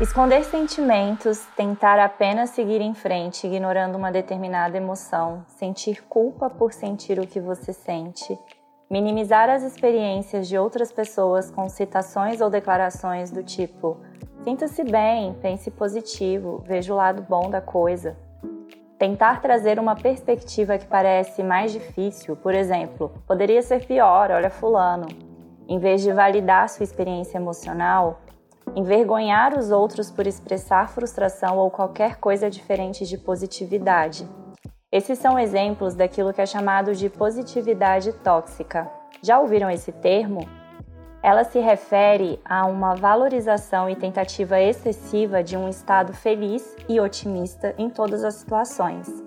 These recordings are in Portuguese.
Esconder sentimentos, tentar apenas seguir em frente, ignorando uma determinada emoção, sentir culpa por sentir o que você sente, minimizar as experiências de outras pessoas com citações ou declarações do tipo: sinta-se bem, pense positivo, veja o lado bom da coisa. Tentar trazer uma perspectiva que parece mais difícil, por exemplo, poderia ser pior, olha Fulano. Em vez de validar sua experiência emocional, envergonhar os outros por expressar frustração ou qualquer coisa diferente de positividade. Esses são exemplos daquilo que é chamado de positividade tóxica. Já ouviram esse termo? Ela se refere a uma valorização e tentativa excessiva de um estado feliz e otimista em todas as situações.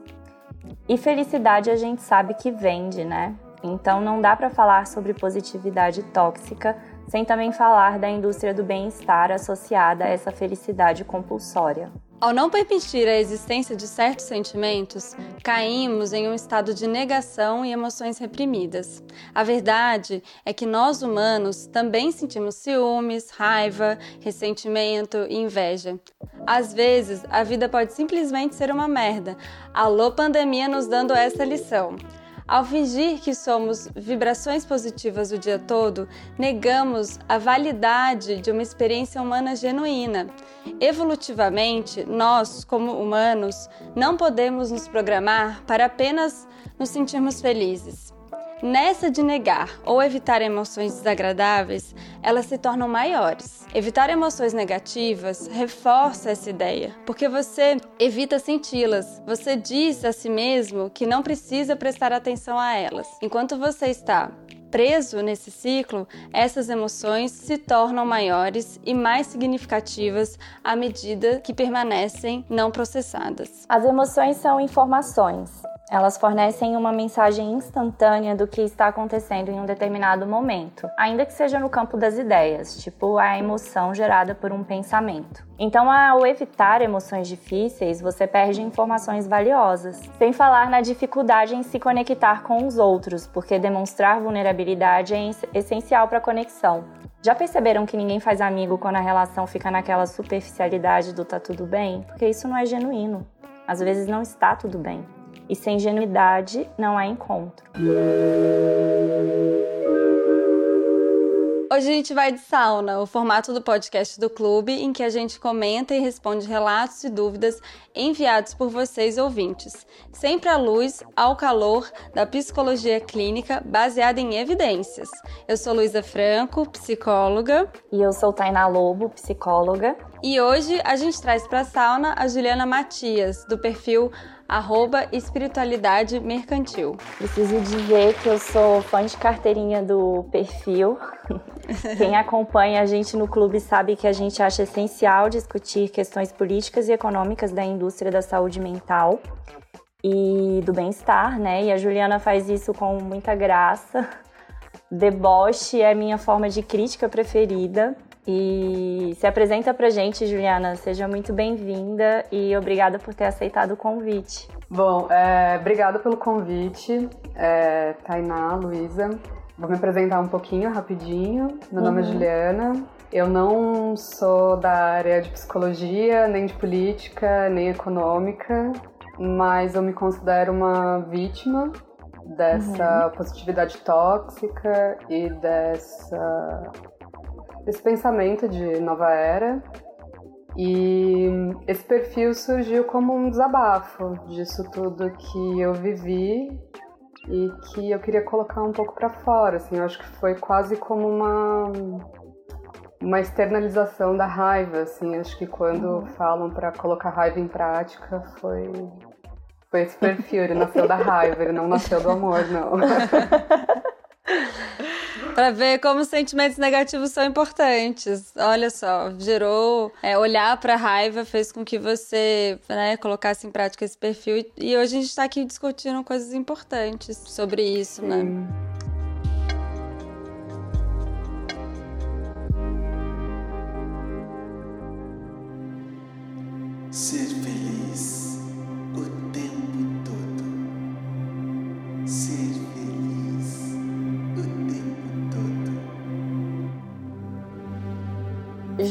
E felicidade a gente sabe que vende, né? Então não dá para falar sobre positividade tóxica sem também falar da indústria do bem-estar associada a essa felicidade compulsória. Ao não permitir a existência de certos sentimentos, caímos em um estado de negação e emoções reprimidas. A verdade é que nós humanos também sentimos ciúmes, raiva, ressentimento e inveja. Às vezes, a vida pode simplesmente ser uma merda. Alô, pandemia, nos dando essa lição. Ao fingir que somos vibrações positivas o dia todo, negamos a validade de uma experiência humana genuína. Evolutivamente, nós, como humanos, não podemos nos programar para apenas nos sentirmos felizes. Nessa de negar ou evitar emoções desagradáveis, elas se tornam maiores. Evitar emoções negativas reforça essa ideia, porque você evita senti-las. Você diz a si mesmo que não precisa prestar atenção a elas. Enquanto você está preso nesse ciclo, essas emoções se tornam maiores e mais significativas à medida que permanecem não processadas. As emoções são informações. Elas fornecem uma mensagem instantânea do que está acontecendo em um determinado momento, ainda que seja no campo das ideias, tipo a emoção gerada por um pensamento. Então, ao evitar emoções difíceis, você perde informações valiosas. Sem falar na dificuldade em se conectar com os outros, porque demonstrar vulnerabilidade é essencial para a conexão. Já perceberam que ninguém faz amigo quando a relação fica naquela superficialidade do tá tudo bem? Porque isso não é genuíno. Às vezes não está tudo bem. E sem genuidade não há encontro. Hoje a gente vai de sauna, o formato do podcast do clube em que a gente comenta e responde relatos e dúvidas enviados por vocês ouvintes, sempre à luz, ao calor da psicologia clínica baseada em evidências. Eu sou Luísa Franco, psicóloga. E eu sou Tainá Lobo, psicóloga. E hoje a gente traz para a sauna a Juliana Matias, do perfil arroba espiritualidade mercantil. Preciso dizer que eu sou fã de carteirinha do perfil. Quem acompanha a gente no clube sabe que a gente acha essencial discutir questões políticas e econômicas da indústria da saúde mental e do bem-estar, né? E a Juliana faz isso com muita graça. Deboche é minha forma de crítica preferida. E se apresenta pra gente, Juliana. Seja muito bem-vinda e obrigada por ter aceitado o convite. Bom, é, obrigada pelo convite, é, Tainá, Luísa. Vou me apresentar um pouquinho, rapidinho. Meu uhum. nome é uhum. Juliana. Eu não sou da área de psicologia, nem de política, nem econômica, mas eu me considero uma vítima dessa uhum. positividade tóxica e dessa esse pensamento de nova era. E esse perfil surgiu como um desabafo disso tudo que eu vivi e que eu queria colocar um pouco para fora, assim, eu acho que foi quase como uma uma externalização da raiva, assim, acho que quando uhum. falam para colocar raiva em prática foi foi esse perfil, ele nasceu da raiva, ele não nasceu do amor, não. para ver como os sentimentos negativos são importantes. Olha só, gerou é, olhar para raiva fez com que você né, colocasse em prática esse perfil e hoje a gente está aqui discutindo coisas importantes sobre isso, né? Ser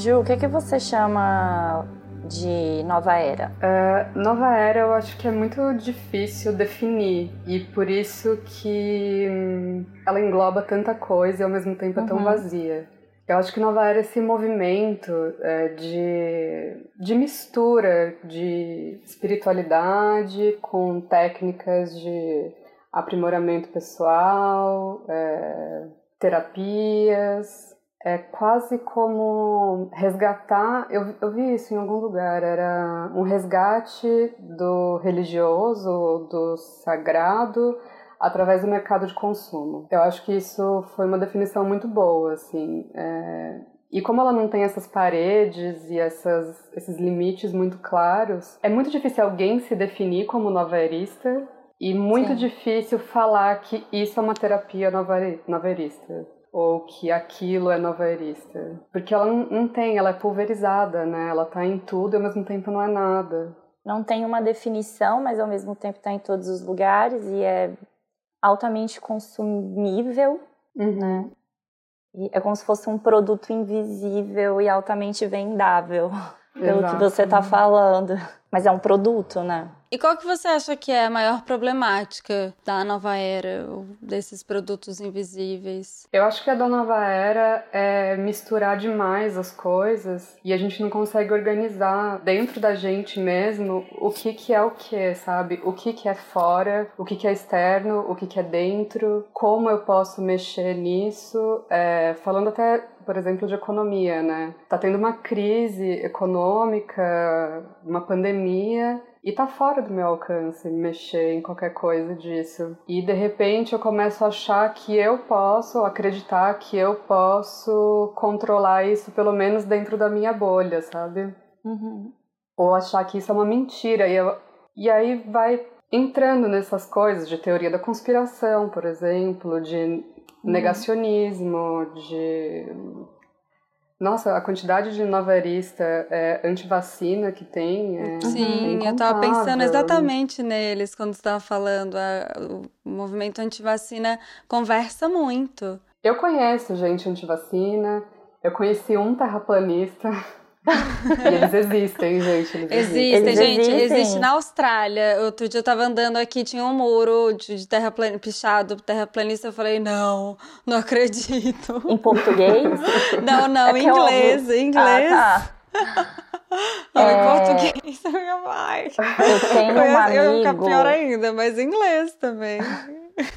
Ju, o que, que você chama de nova era? Uh, nova era eu acho que é muito difícil definir e por isso que hum, ela engloba tanta coisa e ao mesmo tempo é tão uhum. vazia. Eu acho que nova era é esse movimento é, de, de mistura de espiritualidade com técnicas de aprimoramento pessoal, é, terapias, é quase como resgatar. Eu, eu vi isso em algum lugar, era um resgate do religioso, do sagrado, através do mercado de consumo. Eu acho que isso foi uma definição muito boa, assim. É... E como ela não tem essas paredes e essas, esses limites muito claros, é muito difícil alguém se definir como novaerista e muito Sim. difícil falar que isso é uma terapia novaerista ou que aquilo é novaerista. Porque ela não tem, ela é pulverizada, né? Ela tá em tudo e ao mesmo tempo não é nada. Não tem uma definição, mas ao mesmo tempo está em todos os lugares e é altamente consumível, uhum. né? E é como se fosse um produto invisível e altamente vendável, pelo Exato. que você está falando. Mas é um produto, né? E qual que você acha que é a maior problemática da nova era, desses produtos invisíveis? Eu acho que a da nova era é misturar demais as coisas e a gente não consegue organizar dentro da gente mesmo o que que é o que, sabe? O que que é fora, o que que é externo, o que que é dentro, como eu posso mexer nisso, é, falando até por exemplo, de economia, né? Tá tendo uma crise econômica, uma pandemia, e tá fora do meu alcance mexer em qualquer coisa disso. E de repente eu começo a achar que eu posso, acreditar que eu posso controlar isso, pelo menos dentro da minha bolha, sabe? Uhum. Ou achar que isso é uma mentira. E, eu, e aí vai entrando nessas coisas de teoria da conspiração, por exemplo, de. Negacionismo, de nossa, a quantidade de novarista é, anti-vacina que tem é Sim, eu tava pensando exatamente neles quando você tava falando. A, o movimento anti-vacina conversa muito. Eu conheço gente anti-vacina, eu conheci um terraplanista eles existem, gente. Eles existem, eles gente. Existem. Existe na Austrália. Outro dia eu tava andando aqui, tinha um muro de terraplan... pichado, terraplanista. Eu falei, não, não acredito. Em português? Não, não, é em inglês. Em inglês. Ah, tá. Não, é... em português, minha mãe. Eu tenho um amigo... Eu pior ainda, mas em inglês também.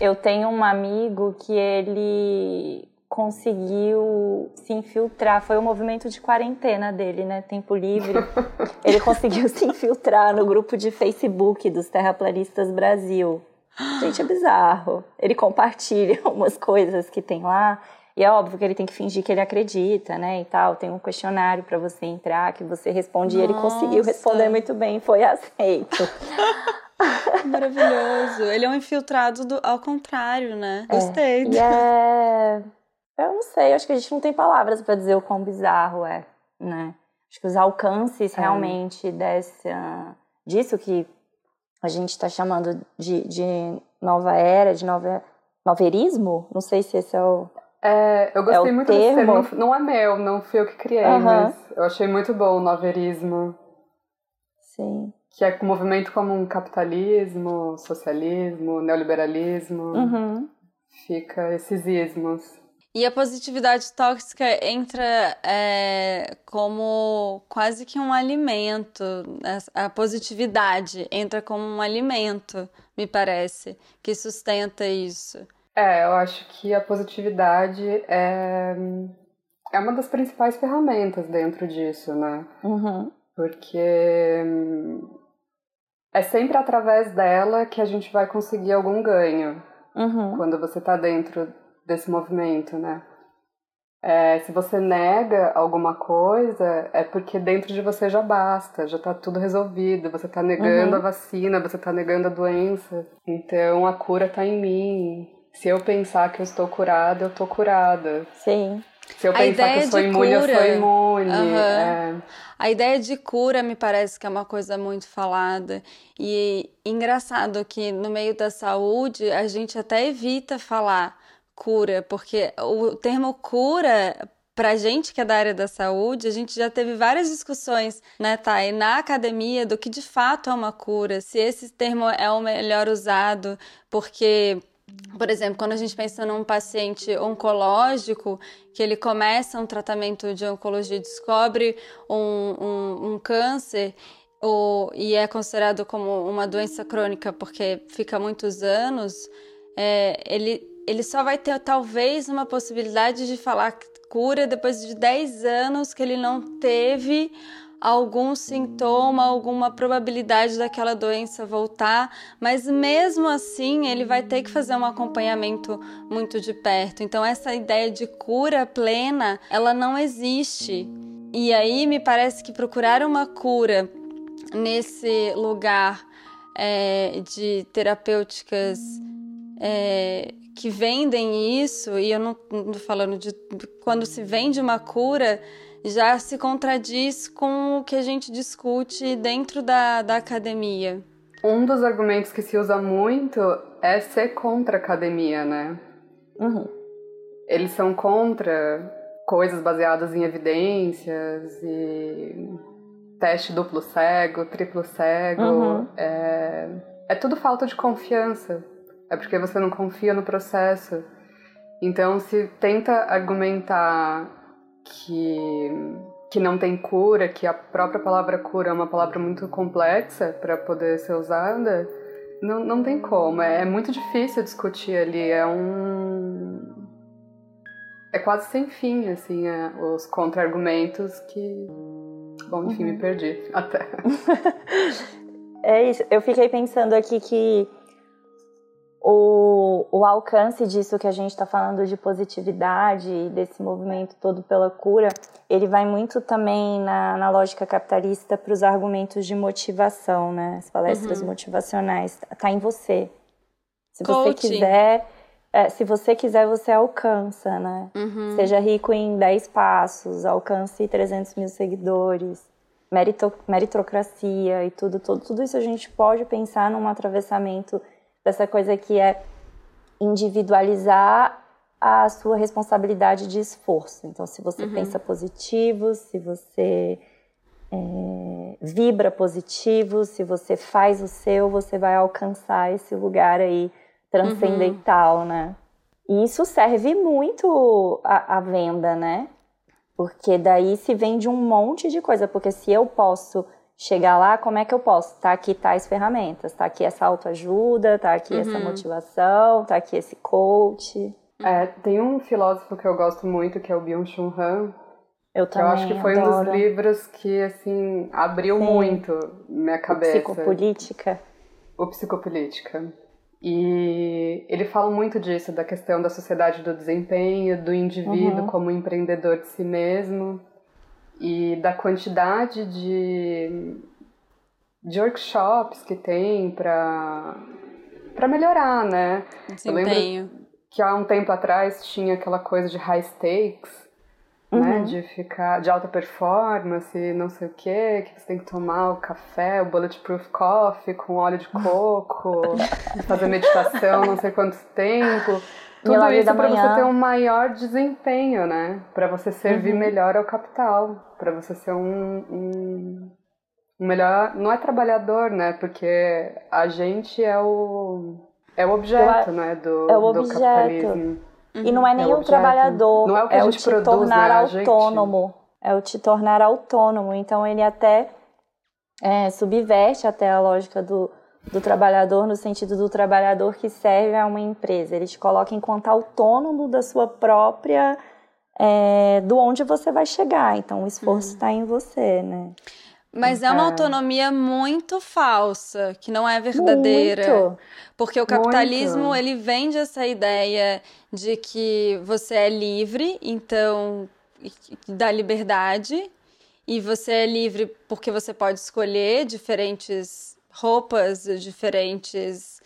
Eu tenho um amigo que ele conseguiu se infiltrar. Foi o movimento de quarentena dele, né? Tempo livre. Ele conseguiu se infiltrar no grupo de Facebook dos Terraplanistas Brasil. Gente, é bizarro. Ele compartilha umas coisas que tem lá. E é óbvio que ele tem que fingir que ele acredita, né? E tal. Tem um questionário para você entrar, que você responde. Nossa. E ele conseguiu responder muito bem, foi aceito. Maravilhoso. Ele é um infiltrado do, ao contrário, né? É. Gostei. É eu não sei, acho que a gente não tem palavras para dizer o quão bizarro é, né? Acho que os alcances é. realmente dessa, disso que a gente está chamando de, de nova era, de nova, noverismo, não sei se esse é o. É, eu gostei é muito termo. desse termo. Não, não é meu, não fui eu que criei, uhum. mas eu achei muito bom o noverismo. Sim. Que é um movimento como um capitalismo, socialismo, neoliberalismo. Uhum. Fica esses ismos. E a positividade tóxica entra é, como quase que um alimento. A positividade entra como um alimento, me parece, que sustenta isso. É, eu acho que a positividade é, é uma das principais ferramentas dentro disso, né? Uhum. Porque é sempre através dela que a gente vai conseguir algum ganho. Uhum. Quando você está dentro desse movimento, né? É, se você nega alguma coisa, é porque dentro de você já basta, já tá tudo resolvido. Você tá negando uhum. a vacina, você tá negando a doença. Então a cura tá em mim. Se eu pensar que eu estou curada, eu tô curada. Sim. Se eu a pensar que eu sou imune, cura, eu sou imune. Uhum. É. A ideia de cura me parece que é uma coisa muito falada. E engraçado que no meio da saúde a gente até evita falar cura, porque o termo cura pra gente que é da área da saúde, a gente já teve várias discussões, né, Thay, na academia do que de fato é uma cura, se esse termo é o melhor usado, porque por exemplo, quando a gente pensa num paciente oncológico, que ele começa um tratamento de oncologia, descobre um, um, um câncer ou, e é considerado como uma doença crônica porque fica muitos anos, é, ele, ele só vai ter talvez uma possibilidade de falar cura depois de 10 anos que ele não teve algum sintoma, alguma probabilidade daquela doença voltar, mas mesmo assim ele vai ter que fazer um acompanhamento muito de perto. Então essa ideia de cura plena, ela não existe. E aí me parece que procurar uma cura nesse lugar é, de terapêuticas é, que vendem isso, e eu não estou falando de quando se vende uma cura, já se contradiz com o que a gente discute dentro da, da academia. Um dos argumentos que se usa muito é ser contra a academia, né? Uhum. Eles são contra coisas baseadas em evidências e teste duplo cego, triplo cego. Uhum. É, é tudo falta de confiança. É porque você não confia no processo. Então, se tenta argumentar que, que não tem cura, que a própria palavra cura é uma palavra muito complexa para poder ser usada, não, não tem como. É, é muito difícil discutir ali. É um. É quase sem fim, assim, é, os contra-argumentos que. Bom, enfim, uhum. me perdi até. é isso. Eu fiquei pensando aqui que o, o alcance disso que a gente está falando de positividade, desse movimento todo pela cura, ele vai muito também na, na lógica capitalista para os argumentos de motivação, né? As palestras uhum. motivacionais. Tá em você. Se Coaching. você quiser, é, se você quiser, você alcança, né? Uhum. Seja rico em 10 passos, alcance 300 mil seguidores, merito, meritocracia e tudo, tudo, tudo isso a gente pode pensar num atravessamento dessa coisa que é individualizar a sua responsabilidade de esforço. Então, se você uhum. pensa positivo, se você é, vibra positivo, se você faz o seu, você vai alcançar esse lugar aí transcendental, uhum. né? E isso serve muito à, venda, né? Porque daí se vende um monte de coisa. Porque se eu posso chegar lá, como é que eu posso? Tá aqui tais ferramentas, tá aqui essa autoajuda, tá aqui uhum. essa motivação, tá aqui esse coach. É, tem um filósofo que eu gosto muito, que é o Byung-Chul Han. Eu também, eu acho que foi adoro. um dos livros que, assim, abriu Sim. muito minha cabeça. O psicopolítica. O psicopolítica. E ele fala muito disso, da questão da sociedade do desempenho, do indivíduo uhum. como empreendedor de si mesmo e da quantidade de, de workshops que tem para para melhorar, né? Desempenho. Eu lembro que há um tempo atrás tinha aquela coisa de high stakes, né? uhum. né? De ficar de alta performance, não sei o quê, que você tem que tomar o café, o bulletproof coffee com óleo de coco, fazer meditação não sei quanto tempo. Tudo isso para você ter um maior desempenho, né? Para você servir uhum. melhor ao capital, para você ser um, um, um, melhor. Não é trabalhador, né? Porque a gente é o é o objeto, né? Do, é o do objeto. capitalismo. E não é nem é trabalhador, não é o, que é a gente o te produz, tornar né? autônomo. É o te tornar autônomo. Então ele até é, subverte até a lógica do do trabalhador no sentido do trabalhador que serve a uma empresa. Ele te coloca enquanto autônomo da sua própria é, do onde você vai chegar. Então o esforço está uhum. em você, né? Mas é uma é. autonomia muito falsa, que não é verdadeira. Muito, porque o capitalismo, muito. ele vende essa ideia de que você é livre, então da liberdade, e você é livre porque você pode escolher diferentes roupas, diferentes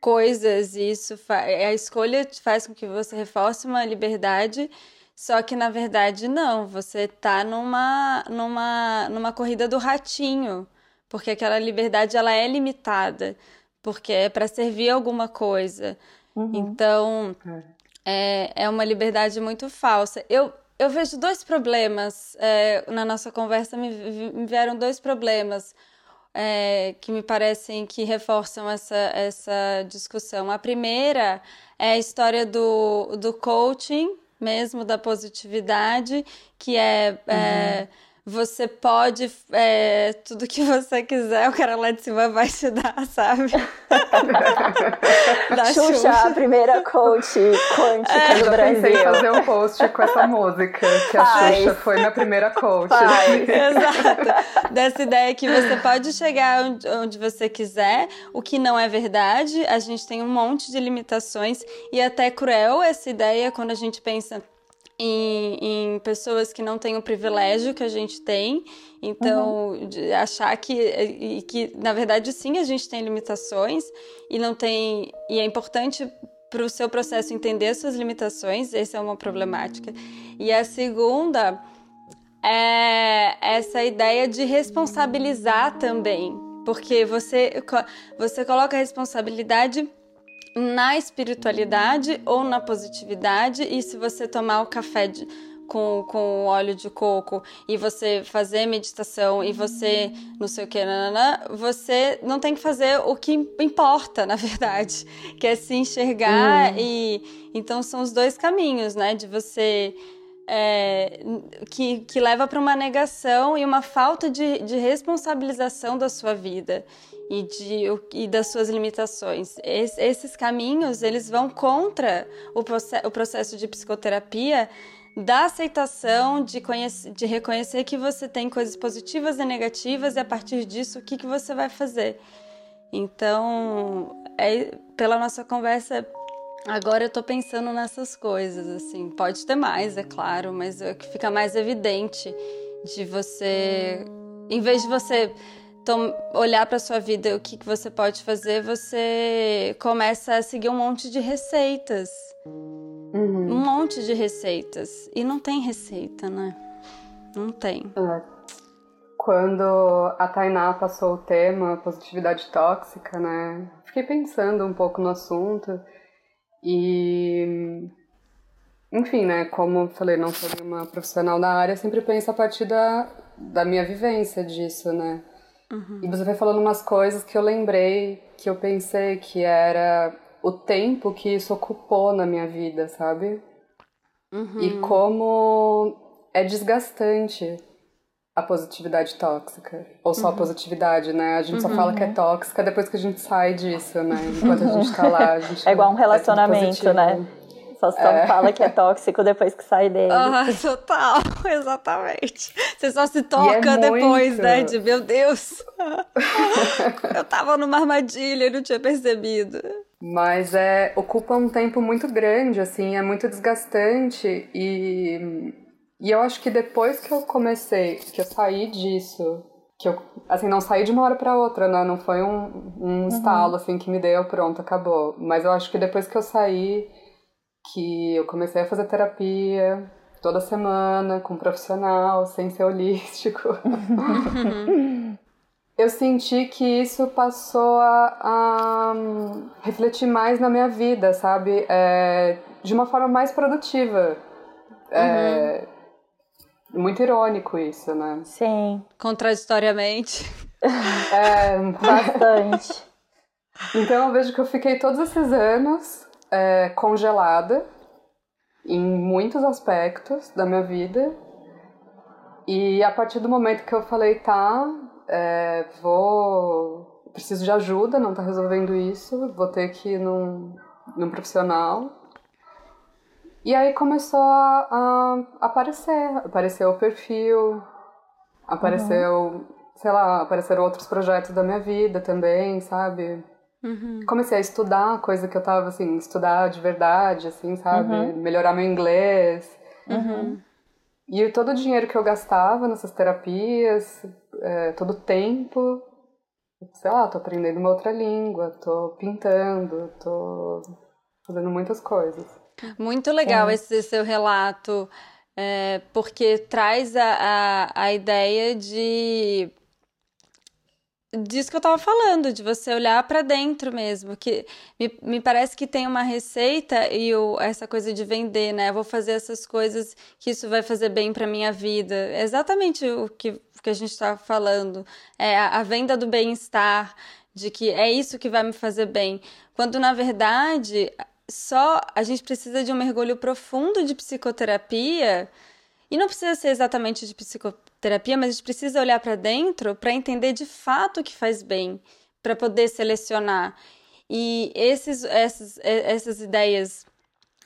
coisas, e isso a escolha faz com que você reforce uma liberdade, só que na verdade não, você tá numa numa numa corrida do ratinho, porque aquela liberdade ela é limitada, porque é para servir alguma coisa. Uhum. Então, é. é, é uma liberdade muito falsa. Eu eu vejo dois problemas é, na nossa conversa, me, me vieram dois problemas é, que me parecem que reforçam essa, essa discussão. A primeira é a história do, do coaching, mesmo da positividade, que é, é uhum. é você pode é, tudo que você quiser, o cara lá de cima vai te dar, sabe? da Xuxa, Xuxa, a primeira coach quântica é, do Brasil. Eu pensei em fazer um post com essa música, que a Faz. Xuxa foi minha primeira coach. Faz. Exato. Dessa ideia que você pode chegar onde, onde você quiser, o que não é verdade. A gente tem um monte de limitações e até cruel essa ideia quando a gente pensa em, em, pessoas que não têm o privilégio que a gente tem. Então, uhum. achar que, que, na verdade, sim, a gente tem limitações e não tem. E é importante para o seu processo entender as suas limitações, essa é uma problemática. E a segunda é essa ideia de responsabilizar também, porque você, você coloca a responsabilidade na espiritualidade ou na positividade, e se você tomar o café de, com, com óleo de coco e você fazer meditação e você não sei o que, nanana, você não tem que fazer o que importa, na verdade, que é se enxergar hum. e então são os dois caminhos, né, de você é, que, que leva para uma negação e uma falta de, de responsabilização da sua vida e, de, e das suas limitações. Es, esses caminhos, eles vão contra o, o processo de psicoterapia da aceitação, de, de reconhecer que você tem coisas positivas e negativas e a partir disso o que, que você vai fazer. Então, é, pela nossa conversa, agora eu tô pensando nessas coisas, assim. Pode ter mais, é claro, mas é que fica mais evidente de você, em vez de você então, olhar para sua vida o que, que você pode fazer, você começa a seguir um monte de receitas. Uhum. Um monte de receitas. E não tem receita, né? Não tem. É. Quando a Tainá passou o tema positividade tóxica, né? Fiquei pensando um pouco no assunto. E. Enfim, né? Como falei, não sou uma profissional da área, sempre penso a partir da, da minha vivência disso, né? Uhum. E você vai falando umas coisas que eu lembrei, que eu pensei que era o tempo que isso ocupou na minha vida, sabe? Uhum. E como é desgastante a positividade tóxica. Ou só a uhum. positividade, né? A gente só fala que é uhum. tóxica depois que a gente sai disso, né? Enquanto a gente tá lá, a gente. É igual um relacionamento, é né? Só, só é. fala que é tóxico depois que sai dele. Ah, total, exatamente. Você só se toca é depois, muito... né? De meu Deus. Eu tava numa armadilha e não tinha percebido. Mas é, ocupa um tempo muito grande, assim, é muito desgastante e, e eu acho que depois que eu comecei, que eu saí disso, que eu, assim, não saí de uma hora para outra, né? Não foi um, um uhum. estalo, assim, que me deu, pronto, acabou. Mas eu acho que depois que eu saí, que eu comecei a fazer terapia toda semana com um profissional, sem ser holístico. eu senti que isso passou a, a, refletir mais na minha vida, sabe? É, de uma forma mais produtiva. É, uhum. muito irônico isso, né? Sim. Contraditoriamente. É, bastante. Então eu vejo que eu fiquei todos esses anos é, congelada em muitos aspectos da minha vida. E a partir do momento que eu falei, tá, é, vou. Preciso de ajuda, não tá resolvendo isso, vou ter que ir num, num profissional. E aí começou a, a aparecer. Apareceu o perfil, apareceu, uhum. sei lá, apareceram outros projetos da minha vida também, sabe? Uhum. Comecei a estudar, coisa que eu tava, assim, estudar de verdade, assim, sabe? Uhum. Melhorar meu inglês. Uhum. E todo o dinheiro que eu gastava nessas terapias, é, todo o tempo, sei lá, tô aprendendo uma outra língua, tô pintando, tô fazendo muitas coisas. Muito legal é. esse seu relato, é, porque traz a, a, a ideia de disso que eu tava falando, de você olhar para dentro mesmo, que me, me parece que tem uma receita e o, essa coisa de vender, né? Eu vou fazer essas coisas que isso vai fazer bem para minha vida. É exatamente o que, que a gente está falando. É a, a venda do bem-estar, de que é isso que vai me fazer bem. Quando na verdade só a gente precisa de um mergulho profundo de psicoterapia. E não precisa ser exatamente de psicoterapia, mas a gente precisa olhar para dentro para entender de fato o que faz bem, para poder selecionar. E esses, essas, essas ideias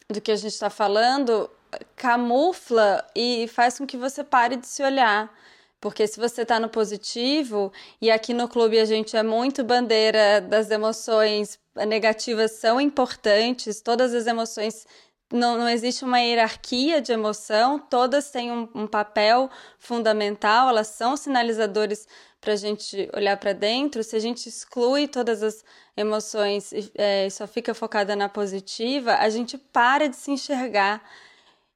do que a gente está falando camufla e faz com que você pare de se olhar. Porque se você está no positivo, e aqui no clube a gente é muito bandeira das emoções negativas são importantes, todas as emoções não, não existe uma hierarquia de emoção, todas têm um, um papel fundamental, elas são sinalizadores para a gente olhar para dentro. Se a gente exclui todas as emoções é, e só fica focada na positiva, a gente para de se enxergar.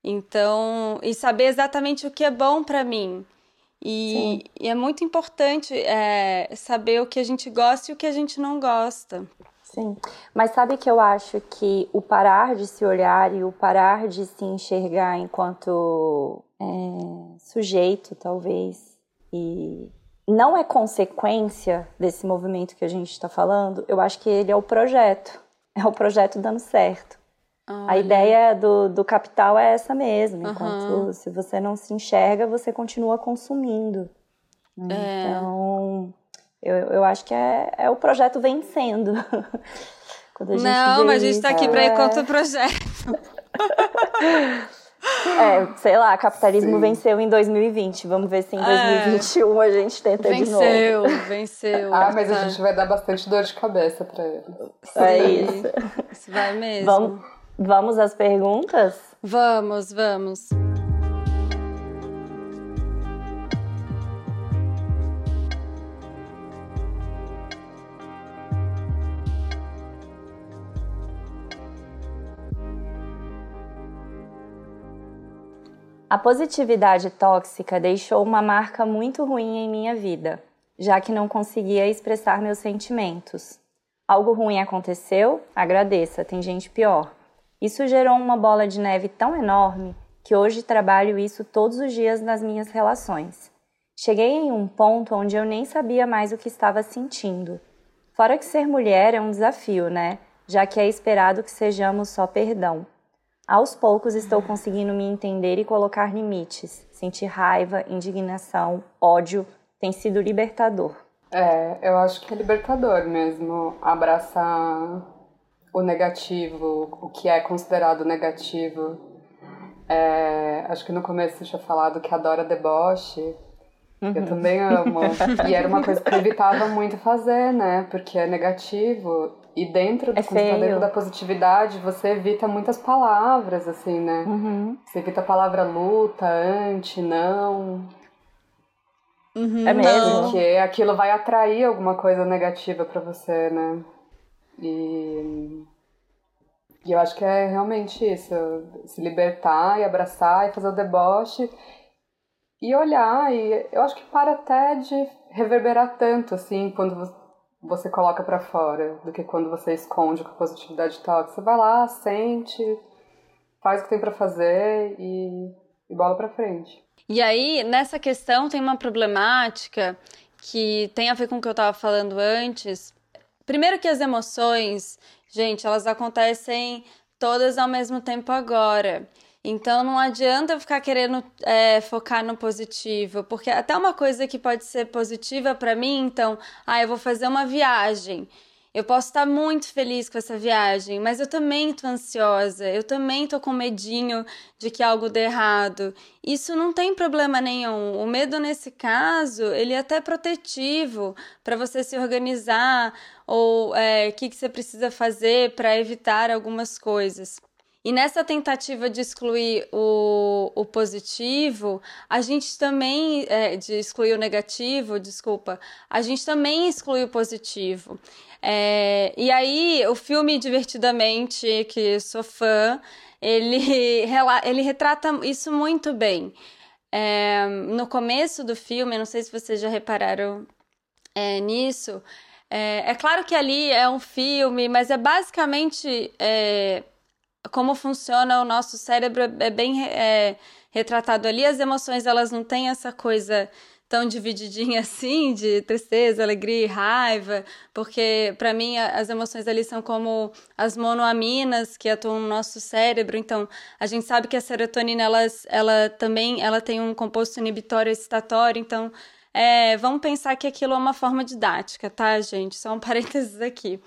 Então, e saber exatamente o que é bom para mim. E, e, é muito importante é, saber o que a gente gosta e o que a gente não gosta. Sim, mas sabe que eu acho que o parar de se olhar e o parar de se enxergar enquanto é, sujeito, talvez, e não é consequência desse movimento que a gente está falando, eu acho que ele é o projeto, é o projeto dando certo. Olha. A ideia do, do capital é essa mesmo, enquanto uhum. se você não se enxerga, você continua consumindo. É. Então, eu, eu acho que é, é o projeto vencendo. Não, mas a gente está aqui para ir contra o projeto. É, sei lá, capitalismo Sim. venceu em 2020. Vamos ver se em 2021 é. a gente tenta venceu, de novo. Venceu, venceu. Ah, mas a gente vai dar bastante dor de cabeça para eles. É isso. Isso vai mesmo. Vamos, vamos às perguntas? Vamos, vamos. A positividade tóxica deixou uma marca muito ruim em minha vida, já que não conseguia expressar meus sentimentos. Algo ruim aconteceu? Agradeça, tem gente pior. Isso gerou uma bola de neve tão enorme que hoje trabalho isso todos os dias nas minhas relações. Cheguei em um ponto onde eu nem sabia mais o que estava sentindo. Fora que ser mulher é um desafio, né? Já que é esperado que sejamos só perdão. Aos poucos estou conseguindo me entender e colocar limites. Sentir raiva, indignação, ódio tem sido libertador. É, eu acho que é libertador mesmo abraçar o negativo, o que é considerado negativo. É, acho que no começo você tinha falado que adora deboche. Uhum. Eu também amo. e era uma coisa que eu evitava muito fazer, né? Porque é negativo. E dentro, é dentro da positividade, você evita muitas palavras, assim, né? Uhum. Você evita a palavra luta, anti, não. Uhum, é mesmo. Porque aquilo vai atrair alguma coisa negativa para você, né? E... e eu acho que é realmente isso. Se libertar e abraçar e fazer o deboche. E olhar, e eu acho que para até de reverberar tanto, assim, quando você coloca para fora do que quando você esconde com a positividade tóxica. Você vai lá, sente, faz o que tem para fazer e, e bola para frente. E aí, nessa questão, tem uma problemática que tem a ver com o que eu estava falando antes. Primeiro que as emoções, gente, elas acontecem todas ao mesmo tempo agora. Então não adianta ficar querendo é, focar no positivo, porque até uma coisa que pode ser positiva para mim, então, ah, eu vou fazer uma viagem. Eu posso estar muito feliz com essa viagem, mas eu também tô ansiosa, eu também tô com medinho de que algo dê errado. Isso não tem problema nenhum. O medo nesse caso, ele é até protetivo para você se organizar ou é, o que, que você precisa fazer para evitar algumas coisas. E nessa tentativa de excluir o, o positivo, a gente também, é, de excluir o negativo, desculpa, a gente também exclui o positivo. É, e aí, o filme Divertidamente, que sou fã, ele, ele retrata isso muito bem. É, no começo do filme, não sei se vocês já repararam é, nisso. É, é, claro que ali é um filme, mas é basicamente é, como funciona o nosso cérebro é bem é, retratado ali. As emoções elas não têm essa coisa tão divididinha assim de tristeza, alegria e raiva, porque para mim as emoções ali são como as monoaminas que atuam no nosso cérebro. Então, a gente sabe que a serotonina ela, ela também ela tem um composto inibitório excitatório, então é, vamos pensar que aquilo é uma forma didática, tá, gente? Só um parênteses aqui.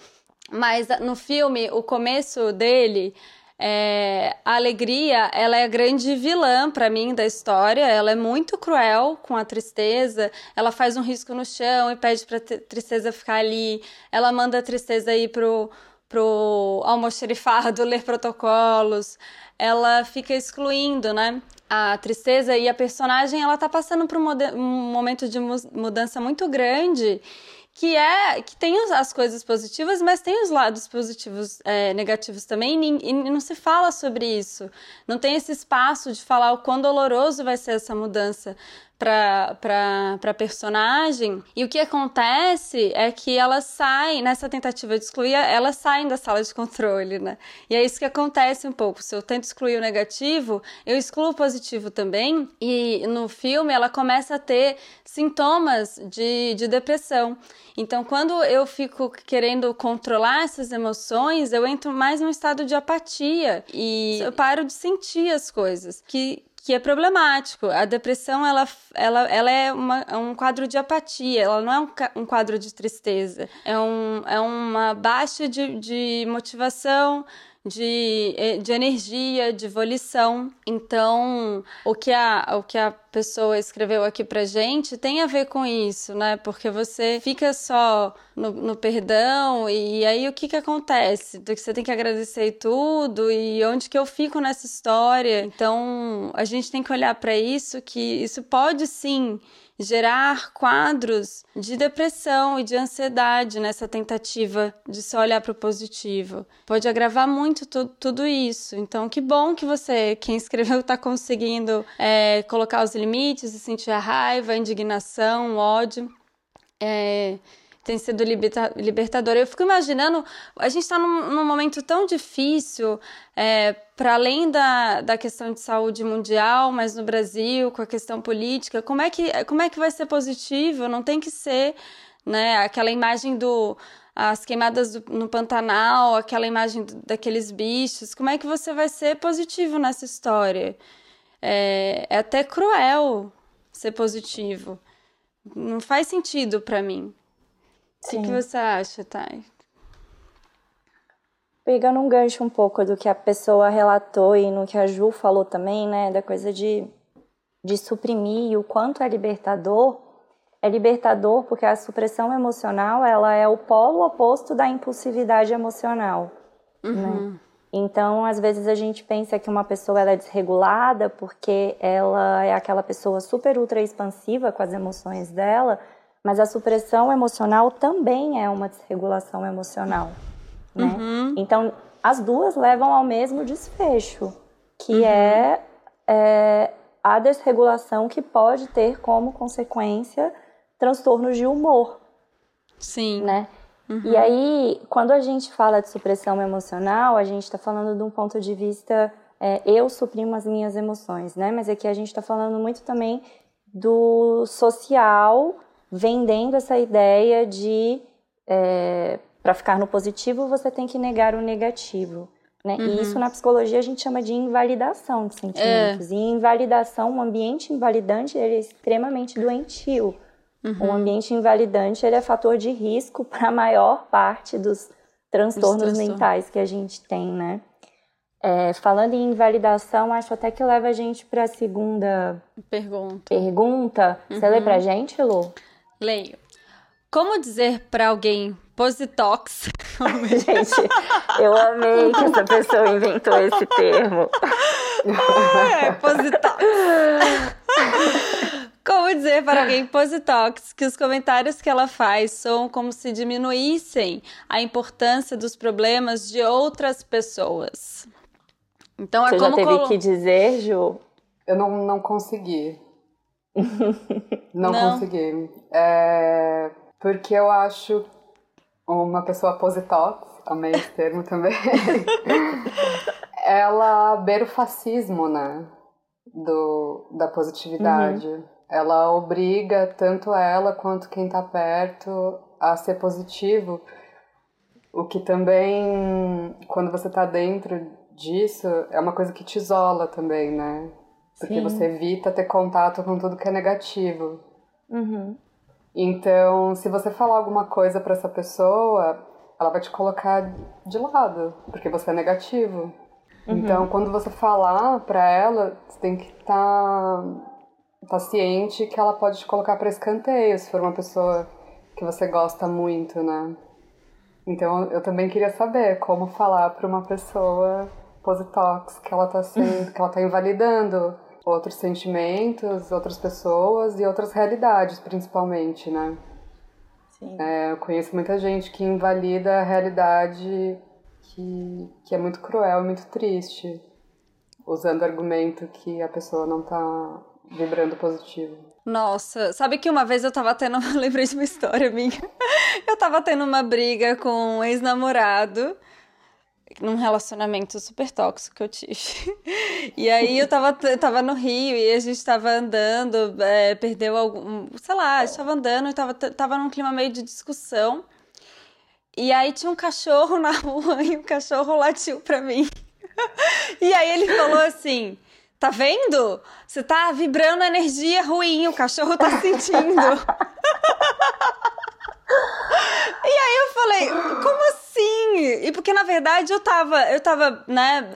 Mas no filme, o começo dele é, a alegria, ela é a grande vilã para mim da história. Ela é muito cruel com a tristeza. Ela faz um risco no chão e pede para tristeza ficar ali. Ela manda a tristeza ir pro pro almoxerifado ler protocolos. Ela fica excluindo, né? A tristeza e a personagem, ela tá passando por um momento de mudança muito grande que é que tem as coisas positivas, mas tem os lados positivos é, negativos também, e, e, não se fala sobre isso. Não tem esse espaço de falar o quão doloroso vai ser essa mudança para a personagem. E o que acontece é que elas saem, nessa tentativa de excluir, elas saem da sala de controle, né? E é isso que acontece um pouco. Se eu tento excluir o negativo, eu excluo o positivo também. E no filme ela começa a ter sintomas de, de depressão. Então, quando eu fico querendo controlar essas emoções, eu entro mais num estado de apatia e eu paro de sentir as coisas. Que que é problemático. A depressão ela, ela, ela é uma, é um quadro de apatia, ela não é um, um quadro de tristeza. É, um, é uma baixa de, de motivação, de, eh, de energia, de volição. Então, o que a, o que a pessoa escreveu aqui pra gente tem a ver com isso, né? Porque você fica só no, no perdão e aí o que que acontece? Do que você tem que agradecer tudo e onde que eu fico nessa história? Então, a gente tem que olhar para isso que isso pode sim gerar quadros de depressão e de ansiedade nessa tentativa de só olhar para o positivo. Pode agravar muito tu, tudo isso. Então, que bom que você, quem escreveu, está conseguindo é, colocar os limites e sentir a raiva, a indignação, o ódio. É, tem sido libertador. Eu fico imaginando, a gente está num, num, momento tão difícil, é, para além da, da questão de saúde mundial, mas no Brasil, com a questão política, como é que, como é que vai ser positivo? Não tem que ser né, aquela imagem do as queimadas no Pantanal, aquela imagem daqueles bichos. Como é que você vai ser positivo nessa história? É, é até cruel ser positivo. Não faz sentido para mim. O que, que, você acha, Thay? Pegando um gancho um pouco do que a pessoa relatou e no que a Ju falou também, né, da coisa de, de suprimir e o quanto é libertador, é libertador porque a supressão emocional ela é o polo oposto da impulsividade emocional. Né? Uhum. Né? Então, às vezes a gente pensa que uma pessoa ela é desregulada porque ela é aquela pessoa super ultra expansiva com as emoções dela, mas a supressão emocional também é uma desregulação emocional. Né? Uhum. Então, as duas levam ao mesmo desfecho, que uhum. é, é a desregulação que pode ter como consequência transtornos de humor. Sim. Né? Uhum. E aí, quando a gente fala de supressão emocional, a gente está falando de um ponto de vista é, eu suprimo as minhas emoções, né? Mas aqui a gente está falando muito também do social vendendo essa ideia de é, para ficar no positivo você tem que negar o negativo. Né? Uhum. E isso na psicologia a gente chama de invalidação de sentimentos. É. E invalidação, um ambiente invalidante, ele é extremamente doentio. Uhum. Um ambiente invalidante ele é fator de risco para a maior parte dos transtornos mentais que a gente tem, né? É, falando em invalidação, acho até que leva a gente para a segunda pergunta. pergunta. Uhum. Você lê para a gente, Lu? Leio. Como dizer para alguém positox? Gente, eu amei que essa pessoa inventou esse termo. É, positox. Como dizer para alguém positox que os comentários que ela faz são como se diminuíssem a importância dos problemas de outras pessoas? Então é Você como já teve que dizer, Ju? Eu não, não consegui. Não, não, consegui. É, Porque eu acho uma pessoa positox, amei esse termo também, ela beira o fascismo, né? Do, da positividade. Uhum. Ela obriga tanto ela quanto quem tá perto a ser positivo. O que também, quando você tá dentro disso, é uma coisa que te isola também, né? Porque Sim. você evita ter contato com tudo que é negativo. Uhum. Então, se você falar alguma coisa para essa pessoa, ela vai te colocar de lado, porque você é negativo. Uhum. Então, quando você falar para ela, você tem que estar tá, tá ciente que ela pode te colocar para escanteio, se for uma pessoa que você gosta muito, né? Então, eu também queria saber como falar para uma pessoa positox que ela tá sendo, que ela tá invalidando outros sentimentos, outras pessoas e outras realidades, principalmente, né? Sim. É, eu conheço muita gente que invalida a realidade que, que é muito cruel e muito triste, usando argumento que a pessoa não tá vibrando positivo. Nossa, sabe que uma vez eu tava tendo. lembrei de uma história minha. Eu tava tendo uma briga com um ex-namorado num relacionamento super tóxico que eu tive. E aí eu tava, eu tava no Rio e a gente tava andando, é, perdeu algum. Sei lá, a gente tava andando e tava, tava num clima meio de discussão. E aí tinha um cachorro na rua e o cachorro latiu pra mim. E aí ele falou assim: Tá vendo? Você tá vibrando energia ruim, o cachorro tá sentindo. E aí eu falei, como assim? E porque na verdade eu tava, eu tava, né?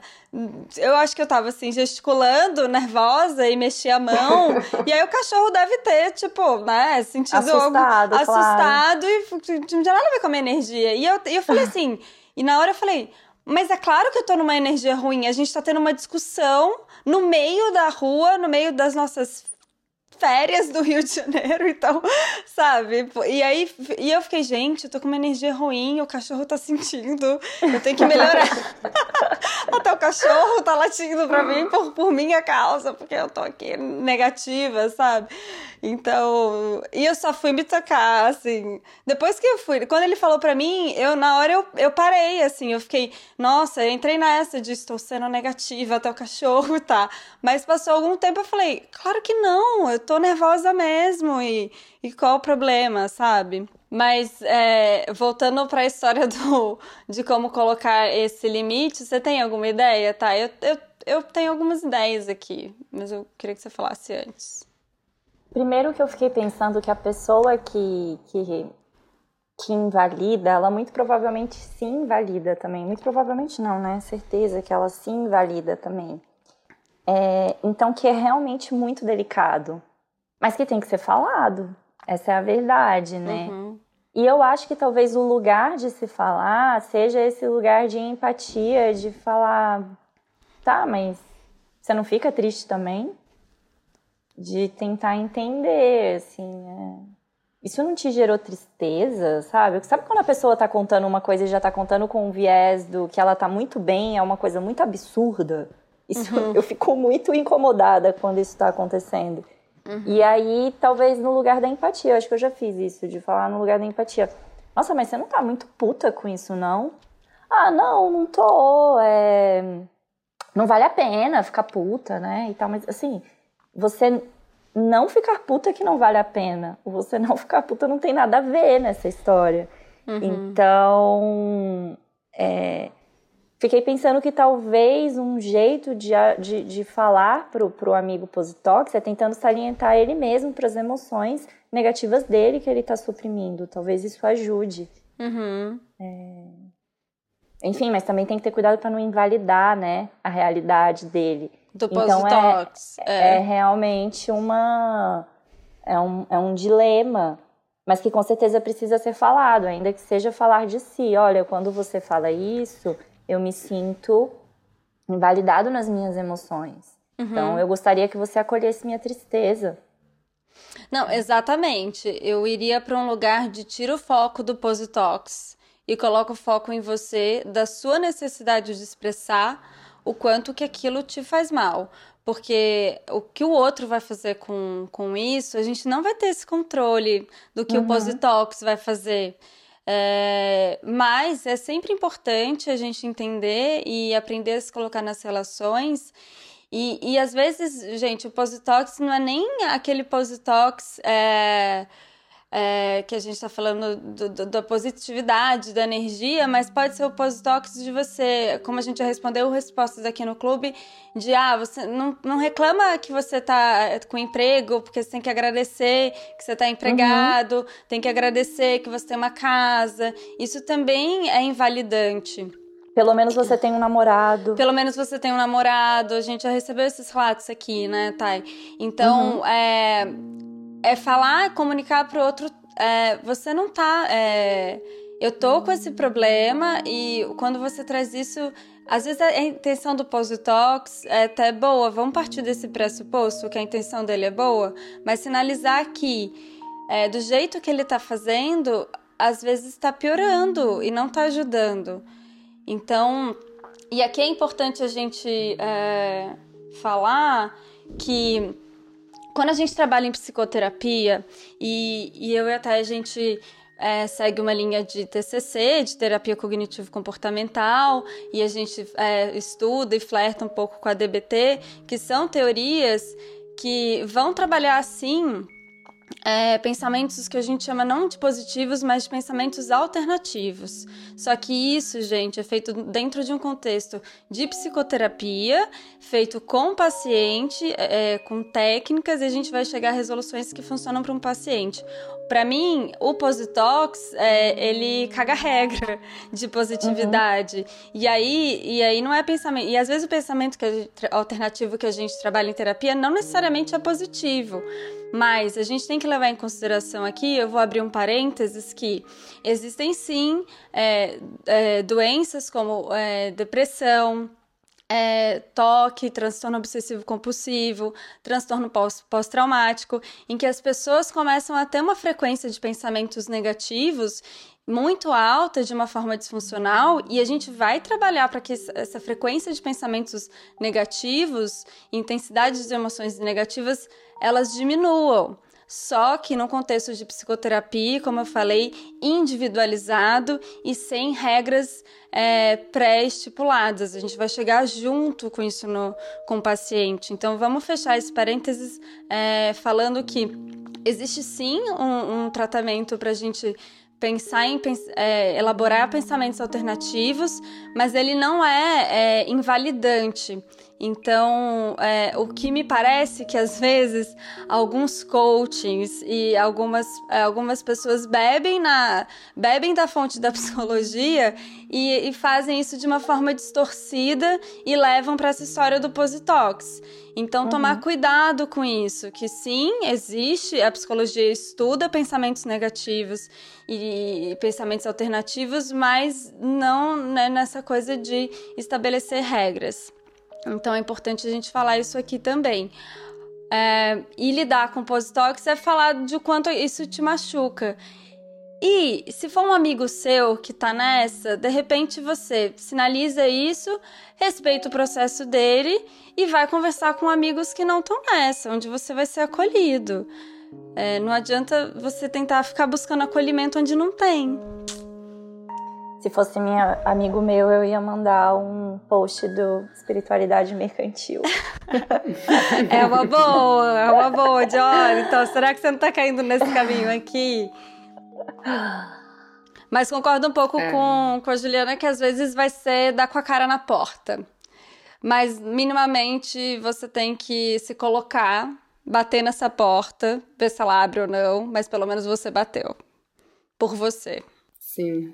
Eu acho que eu tava assim, gesticulando, nervosa e mexia a mão. e aí o cachorro deve ter, tipo, né, sentido assustado, algo assustado e não tinha nada a ver com a minha energia. E eu, eu falei assim, e na hora eu falei, mas é claro que eu tô numa energia ruim. A gente tá tendo uma discussão no meio da rua, no meio das nossas férias do Rio de Janeiro, então, sabe? E aí e eu fiquei, gente, eu tô com uma energia ruim, o cachorro tá sentindo, eu tenho que melhorar. Até o cachorro tá latindo pra mim por, por minha causa, porque eu tô aqui negativa, sabe? Então, e eu só fui me tocar, assim. Depois que eu fui, quando ele falou pra mim, eu na hora eu, eu parei, assim, eu fiquei, nossa, eu entrei nessa de estou sendo negativa até o cachorro, tá? Mas passou algum tempo eu falei, claro que não, eu tô nervosa mesmo, e, e qual o problema, sabe? Mas é, voltando para a história do, de como colocar esse limite, você tem alguma ideia? Tá, eu, eu, eu tenho algumas ideias aqui, mas eu queria que você falasse antes. Primeiro que eu fiquei pensando que a pessoa que, que, que invalida, ela muito provavelmente se invalida também. Muito provavelmente não, né? Certeza que ela se invalida também. É, então, que é realmente muito delicado. Mas que tem que ser falado. Essa é a verdade, né? Uhum. E eu acho que talvez o lugar de se falar seja esse lugar de empatia, de falar, tá, mas você não fica triste também? de tentar entender, assim, é... isso não te gerou tristeza, sabe? Sabe quando a pessoa tá contando uma coisa e já tá contando com um viés do que ela tá muito bem, é uma coisa muito absurda? Isso, uhum. eu fico muito incomodada quando isso tá acontecendo. Uhum. E aí, talvez no lugar da empatia, eu acho que eu já fiz isso, de falar no lugar da empatia. Nossa, mas você não tá muito puta com isso, não? Ah, não, não tô. É... Não vale a pena ficar puta, né? E tal, mas assim, você não ficar puta que não vale a pena. Você não ficar puta não tem nada a ver nessa história. Uhum. Então, é, fiquei pensando que talvez um jeito de, de, de falar pro, pro amigo positox é tentando salientar ele mesmo para as emoções negativas dele que ele está suprimindo. Talvez isso ajude. Uhum. É... Enfim, mas também tem que ter cuidado para não invalidar, né, a realidade dele. Do então é, é, é. realmente uma é um, é um dilema, mas que com certeza precisa ser falado, ainda que seja falar de si. Olha, quando você fala isso, eu me sinto invalidado nas minhas emoções. Uhum. Então, eu gostaria que você acolhesse minha tristeza. Não, exatamente. Eu iria para um lugar de tira o foco do positox e coloca o foco em você, da sua necessidade de expressar o quanto que aquilo te faz mal. porque o que o outro vai fazer com, com isso, a gente não vai ter esse controle do que uhum. o Positox vai fazer. É, mas é sempre importante a gente entender e aprender a se colocar nas relações. E, e às vezes, gente, o Positox não é nem aquele Positox. É, é, que a gente está falando do, do, da positividade, da energia, mas pode ser o positox de você, como a gente já respondeu respostas aqui no clube, de ah, você não, não reclama que você está com emprego, porque você tem que agradecer que você está empregado, uhum. tem que agradecer que você tem uma casa. Isso também é invalidante. Pelo menos você tem um namorado. Pelo menos você tem um namorado. A gente já recebeu esses relatos aqui, né, Thay? Então, uhum. é é falar, comunicar para o outro. É, você não tá. É, eu tô com esse problema e quando você traz isso. Às vezes a intenção do Positox é até boa, vamos partir desse pressuposto que a intenção dele é boa, mas sinalizar que é, do jeito que ele está fazendo, às vezes está piorando e não está ajudando. Então, e aqui é importante a gente é, falar que quando a gente trabalha em psicoterapia, e, e eu e a Thay, a gente é, segue uma linha de TCC, de terapia cognitivo-comportamental, e a gente é, estuda e flerta um pouco com a DBT, que são teorias que vão trabalhar assim é, pensamentos que a gente chama não de positivos, mas de pensamentos alternativos. Só que isso, gente, é feito dentro de um contexto de psicoterapia, feito com paciente, é, com técnicas, e a gente vai chegar a resoluções que funcionam para um paciente. Para mim, o Positox, é, ele caga regra de positividade. Uhum. E aí, e aí não é pensamento. E às vezes o pensamento que gente, alternativo que a gente trabalha em terapia não necessariamente é positivo. Mas a gente tem que levar em consideração aqui, eu vou abrir um parênteses, que existem sim é, é, doenças como é, depressão, é, toque, transtorno obsessivo compulsivo, transtorno pós-traumático, em que as pessoas começam a ter uma frequência de pensamentos negativos muito alta de uma forma disfuncional e a gente vai trabalhar para que essa frequência de pensamentos negativos, intensidade de emoções negativas, elas diminuam. Só que no contexto de psicoterapia, como eu falei, individualizado e sem regras é, pré-estipuladas. A gente vai chegar junto com isso no, com o paciente. Então, vamos fechar esse parênteses é, falando que existe sim um, um tratamento para a gente pensar em é, elaborar pensamentos alternativos, mas ele não é, é invalidante. Então, é, o que me parece que às vezes alguns coachings e algumas, é, algumas pessoas bebem, na, bebem da fonte da psicologia e, e fazem isso de uma forma distorcida e levam para essa história do positox. Então, uhum. tomar cuidado com isso, que sim, existe, a psicologia estuda pensamentos negativos e pensamentos alternativos, mas não né, nessa coisa de estabelecer regras. Então é importante a gente falar isso aqui também. É, e lidar com post-tox é falar de quanto isso te machuca. E se for um amigo seu que tá nessa, de repente você sinaliza isso, respeita o processo dele e vai conversar com amigos que não estão nessa, onde você vai ser acolhido. É, não adianta você tentar ficar buscando acolhimento onde não tem. Se fosse minha amigo meu, eu ia mandar um post do Espiritualidade Mercantil. é uma boa, é uma boa, John. Então, será que você não tá caindo nesse caminho aqui? Mas concordo um pouco é. com, com a Juliana que às vezes vai ser dar com a cara na porta. Mas minimamente você tem que se colocar, bater nessa porta, ver se ela abre ou não, mas pelo menos você bateu. Por você. Sim.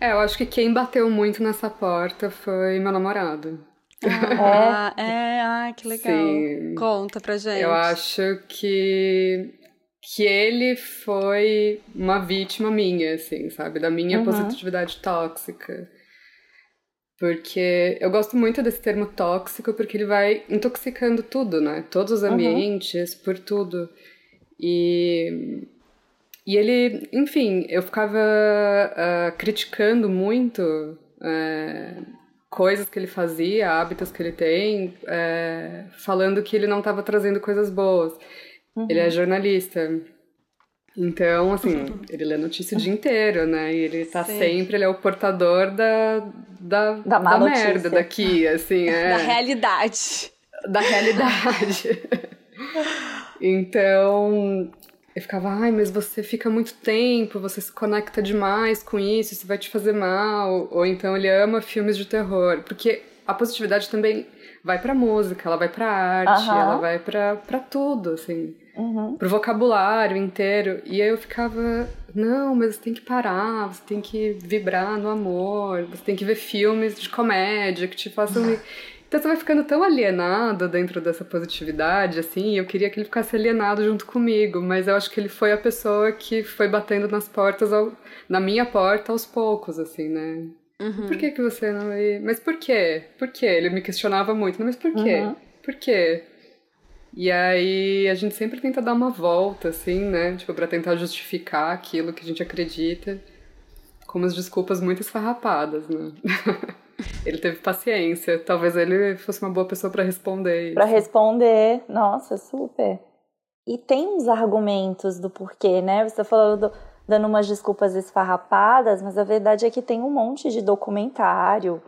É, eu acho que quem bateu muito nessa porta foi meu namorado. Ah, é, é ah, que legal. Sim. Conta pra gente. Eu acho que que ele foi uma vítima minha, assim, sabe? Da minha uhum. positividade tóxica. Porque eu gosto muito desse termo tóxico porque ele vai intoxicando tudo, né? Todos os uhum. ambientes, uhum. por tudo. E e ele, enfim, eu ficava uh, criticando muito uh, coisas que ele fazia, hábitos que ele tem, é, falando que ele não estava trazendo coisas boas. Uhum. Ele é jornalista. Então, assim, ele lê notícia o dia inteiro, né? E ele tá Sim. sempre, ele é o portador da, da, da, da merda daqui, assim. É. Da realidade. Da realidade. então, eu ficava, ai, mas você fica muito tempo, você se conecta demais com isso, isso vai te fazer mal. Ou então ele ama filmes de terror. Porque a positividade também vai pra música, ela vai pra arte, uhum. ela vai pra, pra tudo, assim. Uhum. Pro vocabulário inteiro. E aí eu ficava, não, mas você tem que parar, você tem que vibrar no amor, você tem que ver filmes de comédia que te façam. Então você vai ficando tão alienado dentro dessa positividade, assim, eu queria que ele ficasse alienado junto comigo, mas eu acho que ele foi a pessoa que foi batendo nas portas, ao, na minha porta aos poucos, assim, né? Uhum. Por que que você não. Mas por quê? Por quê? Ele me questionava muito, mas por quê? Uhum. Por quê? E aí a gente sempre tenta dar uma volta, assim, né? Tipo, pra tentar justificar aquilo que a gente acredita com umas desculpas muito esfarrapadas, né? Ele teve paciência. Talvez ele fosse uma boa pessoa para responder. Para responder, nossa, super. E tem uns argumentos do porquê, né? Você tá falando, dando umas desculpas esfarrapadas, mas a verdade é que tem um monte de documentário,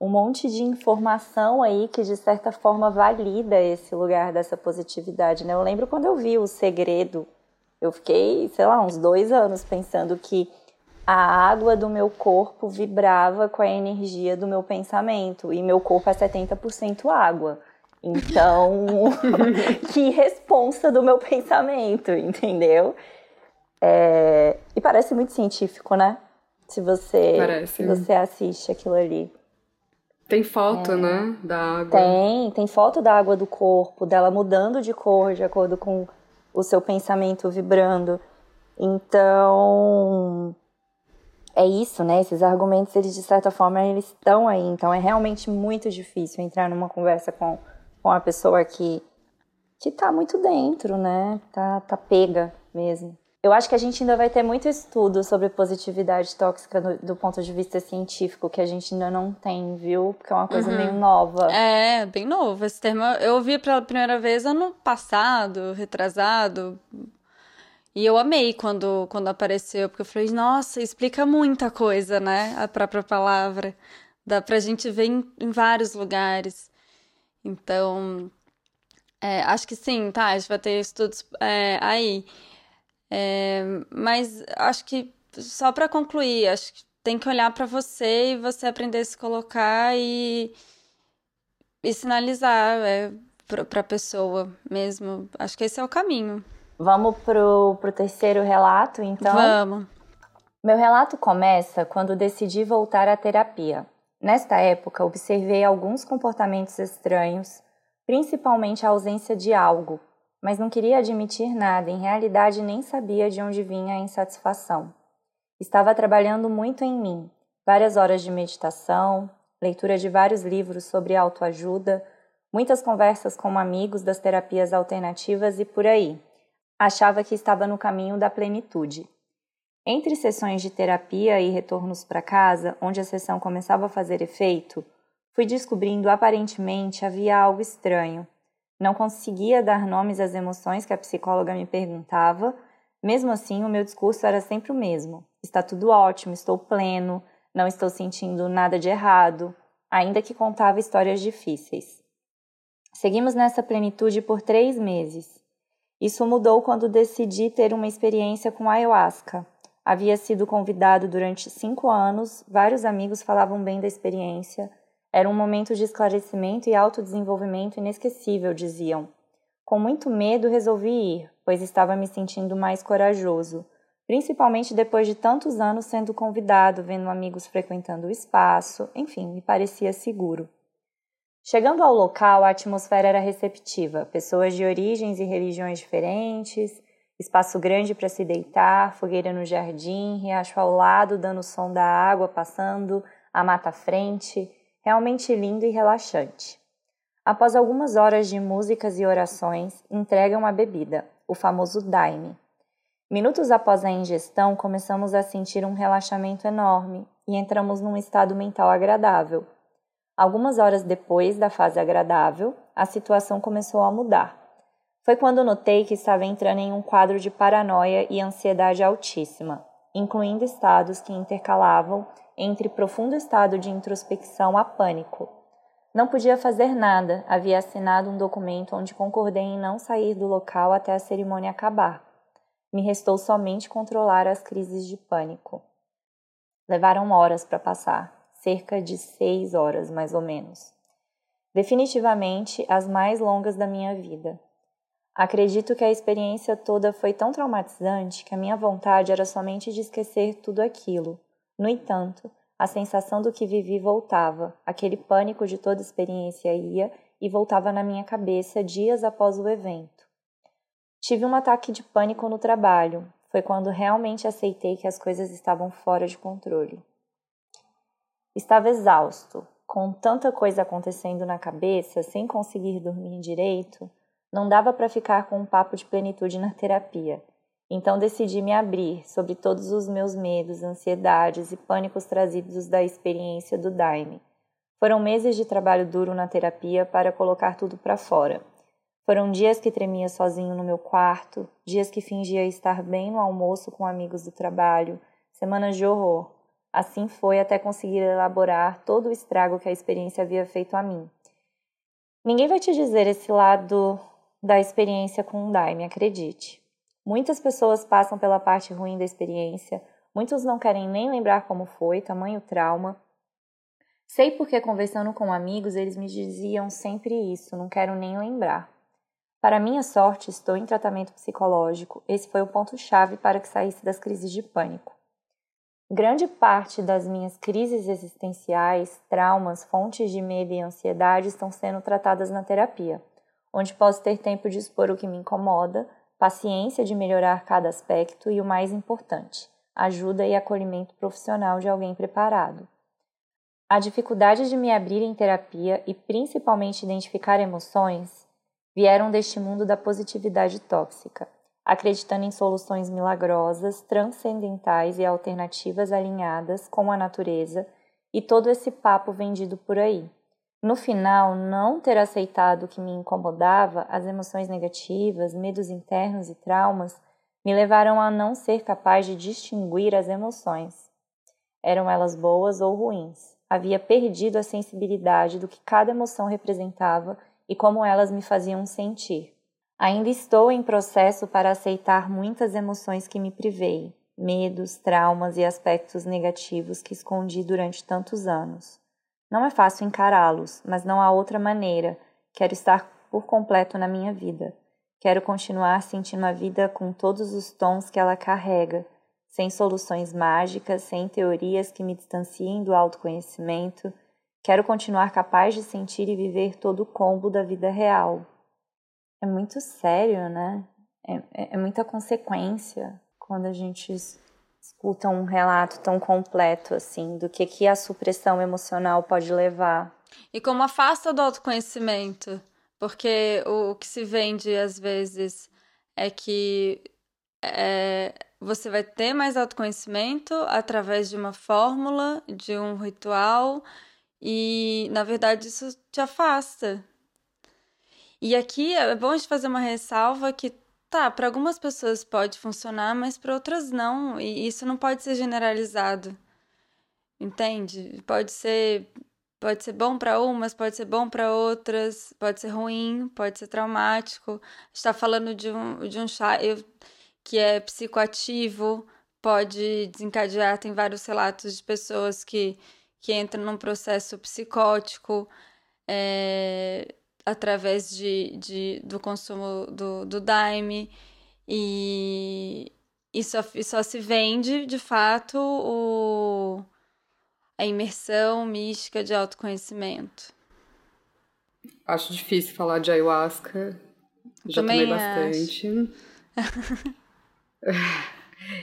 um monte de informação aí que de certa forma valida esse lugar dessa positividade, né? Eu lembro quando eu vi o segredo, eu fiquei, sei lá, uns dois anos pensando que a água do meu corpo vibrava com a energia do meu pensamento. E meu corpo é 70% água. Então, que responsa do meu pensamento, entendeu? É... E parece muito científico, né? Se você, parece. se você assiste aquilo ali. Tem foto, é. né, da água. Tem, tem foto da água do corpo, dela mudando de cor de acordo com o seu pensamento vibrando. Então, é isso, né? Esses argumentos, eles de certa forma, eles estão aí. Então é realmente muito difícil entrar numa conversa com, com a pessoa que, que tá muito dentro, né? Tá, tá pega mesmo. Eu acho que a gente ainda vai ter muito estudo sobre positividade tóxica do, do ponto de vista científico, que a gente ainda não tem, viu? Porque é uma coisa uhum. meio nova. É, bem novo. Esse termo eu ouvi pela primeira vez ano passado, retrasado, e eu amei quando, quando apareceu, porque eu falei, nossa, explica muita coisa, né? A própria palavra. Dá pra gente ver em, em vários lugares. Então, é, acho que sim, tá? A gente vai ter estudos é, aí. É, mas acho que, só para concluir, acho que tem que olhar para você e você aprender a se colocar e, e sinalizar é, para a pessoa mesmo. Acho que esse é o caminho. Vamos pro, pro terceiro relato, então? Vamos. Meu relato começa quando decidi voltar à terapia. Nesta época, observei alguns comportamentos estranhos, principalmente a ausência de algo, mas não queria admitir nada, em realidade nem sabia de onde vinha a insatisfação. Estava trabalhando muito em mim, várias horas de meditação, leitura de vários livros sobre autoajuda, muitas conversas com amigos das terapias alternativas e por aí achava que estava no caminho da plenitude. Entre sessões de terapia e retornos para casa, onde a sessão começava a fazer efeito, fui descobrindo aparentemente havia algo estranho. Não conseguia dar nomes às emoções que a psicóloga me perguntava, mesmo assim o meu discurso era sempre o mesmo. Está tudo ótimo, estou pleno, não estou sentindo nada de errado, ainda que contava histórias difíceis. Seguimos nessa plenitude por três meses. Isso mudou quando decidi ter uma experiência com ayahuasca. Havia sido convidado durante cinco anos, vários amigos falavam bem da experiência. Era um momento de esclarecimento e autodesenvolvimento inesquecível, diziam. Com muito medo, resolvi ir, pois estava me sentindo mais corajoso, principalmente depois de tantos anos sendo convidado, vendo amigos frequentando o espaço, enfim, me parecia seguro. Chegando ao local, a atmosfera era receptiva, pessoas de origens e religiões diferentes, espaço grande para se deitar, fogueira no jardim, riacho ao lado dando o som da água passando, a mata à frente, realmente lindo e relaxante. Após algumas horas de músicas e orações, entregam a bebida, o famoso daime. Minutos após a ingestão, começamos a sentir um relaxamento enorme e entramos num estado mental agradável Algumas horas depois da fase agradável, a situação começou a mudar. Foi quando notei que estava entrando em um quadro de paranoia e ansiedade altíssima, incluindo estados que intercalavam entre profundo estado de introspecção a pânico. Não podia fazer nada, havia assinado um documento onde concordei em não sair do local até a cerimônia acabar. Me restou somente controlar as crises de pânico. Levaram horas para passar, cerca de seis horas mais ou menos. Definitivamente as mais longas da minha vida. Acredito que a experiência toda foi tão traumatizante que a minha vontade era somente de esquecer tudo aquilo. No entanto, a sensação do que vivi voltava, aquele pânico de toda experiência ia e voltava na minha cabeça dias após o evento. Tive um ataque de pânico no trabalho. Foi quando realmente aceitei que as coisas estavam fora de controle. Estava exausto, com tanta coisa acontecendo na cabeça, sem conseguir dormir direito, não dava para ficar com um papo de plenitude na terapia. Então decidi me abrir sobre todos os meus medos, ansiedades e pânicos trazidos da experiência do Daime. Foram meses de trabalho duro na terapia para colocar tudo para fora. Foram dias que tremia sozinho no meu quarto, dias que fingia estar bem no almoço com amigos do trabalho, semanas de horror. Assim foi até conseguir elaborar todo o estrago que a experiência havia feito a mim. Ninguém vai te dizer esse lado da experiência com o Daime, acredite. Muitas pessoas passam pela parte ruim da experiência, muitos não querem nem lembrar como foi, tamanho trauma. Sei porque, conversando com amigos, eles me diziam sempre isso, não quero nem lembrar. Para minha sorte, estou em tratamento psicológico. Esse foi o ponto-chave para que saísse das crises de pânico. Grande parte das minhas crises existenciais, traumas, fontes de medo e ansiedade estão sendo tratadas na terapia, onde posso ter tempo de expor o que me incomoda, paciência de melhorar cada aspecto e o mais importante, ajuda e acolhimento profissional de alguém preparado. A dificuldade de me abrir em terapia e principalmente identificar emoções vieram deste mundo da positividade tóxica, acreditando em soluções milagrosas, transcendentais e alternativas alinhadas com a natureza e todo esse papo vendido por aí. No final, não ter aceitado o que me incomodava, as emoções negativas, medos internos e traumas, me levaram a não ser capaz de distinguir as emoções. Eram elas boas ou ruins. Havia perdido a sensibilidade do que cada emoção representava e como elas me faziam sentir. Ainda estou em processo para aceitar muitas emoções que me privei, medos, traumas e aspectos negativos que escondi durante tantos anos. Não é fácil encará-los, mas não há outra maneira. Quero estar por completo na minha vida. Quero continuar sentindo a vida com todos os tons que ela carrega, sem soluções mágicas, sem teorias que me distanciem do autoconhecimento Quero continuar capaz de sentir e viver todo o combo da vida real. É muito sério, né? É, é, é muita consequência quando a gente escuta um relato tão completo assim do que, que a supressão emocional pode levar. E como afasta do autoconhecimento, porque o, que se vende às vezes é que é, você vai ter mais autoconhecimento através de uma fórmula, de um ritual, e, na verdade, isso te afasta. E aqui é bom a gente fazer uma ressalva que, tá, para algumas pessoas pode funcionar, mas para outras não. E isso não pode ser generalizado. Entende? Pode ser pode ser bom para umas, pode ser bom para outras, pode ser ruim, pode ser traumático. está falando de um de um chá eu, que é psicoativo, pode desencadear, tem vários relatos de pessoas que que entra num processo psicótico é, através de, de, do consumo do, do Daime e, e, só, e só se vende de fato o, a imersão mística de autoconhecimento. Acho difícil falar de ayahuasca. Já Também tomei bastante.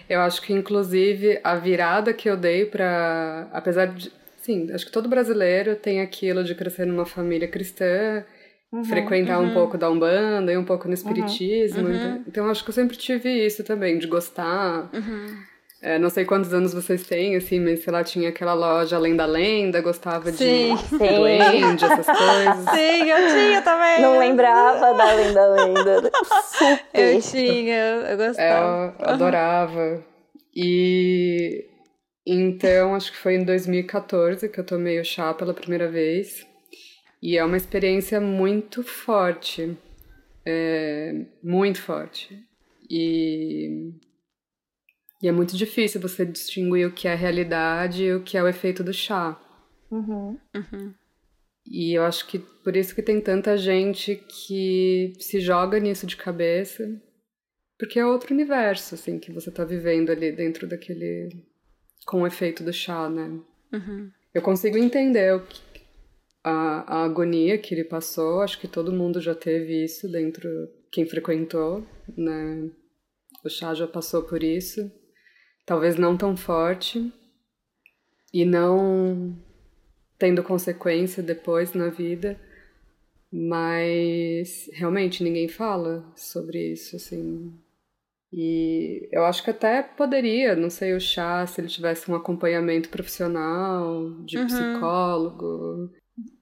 eu acho que, inclusive, a virada que eu dei para. Apesar de Sim, acho que todo brasileiro tem aquilo de crescer numa família cristã, uhum, frequentar uhum. um pouco da Umbanda e um pouco no Espiritismo. Uhum, então, então, acho que eu sempre tive isso também, de gostar. Uhum. é, não sei quantos anos vocês têm, assim, mas sei lá, tinha aquela loja Além da Lenda, gostava Sim. de duende, essas coisas. Sim, eu tinha também. Não lembrava da Além da Lenda. Super. Eu tinha, eu gostava. É, eu adorava. E então, acho que foi em 2014 que eu tomei o chá pela primeira vez. E é uma experiência muito forte. É, muito forte. E, e é muito difícil você distinguir o que é realidade e o que é o efeito do chá. Uhum. Uhum. E eu acho que por isso que tem tanta gente que se joga nisso de cabeça, porque é outro universo, assim, que você tá vivendo ali dentro daquele... com o efeito do chá, né? Uhum. Eu consigo entender o que, a, a agonia que ele passou, acho que todo mundo já teve isso dentro, quem frequentou, né? O chá já passou por isso. Talvez não tão forte e não tendo consequência depois na vida, mas realmente ninguém fala sobre isso, assim. E eu acho que até poderia, não sei, o chá, se ele tivesse um acompanhamento profissional, de Uhum. psicólogo,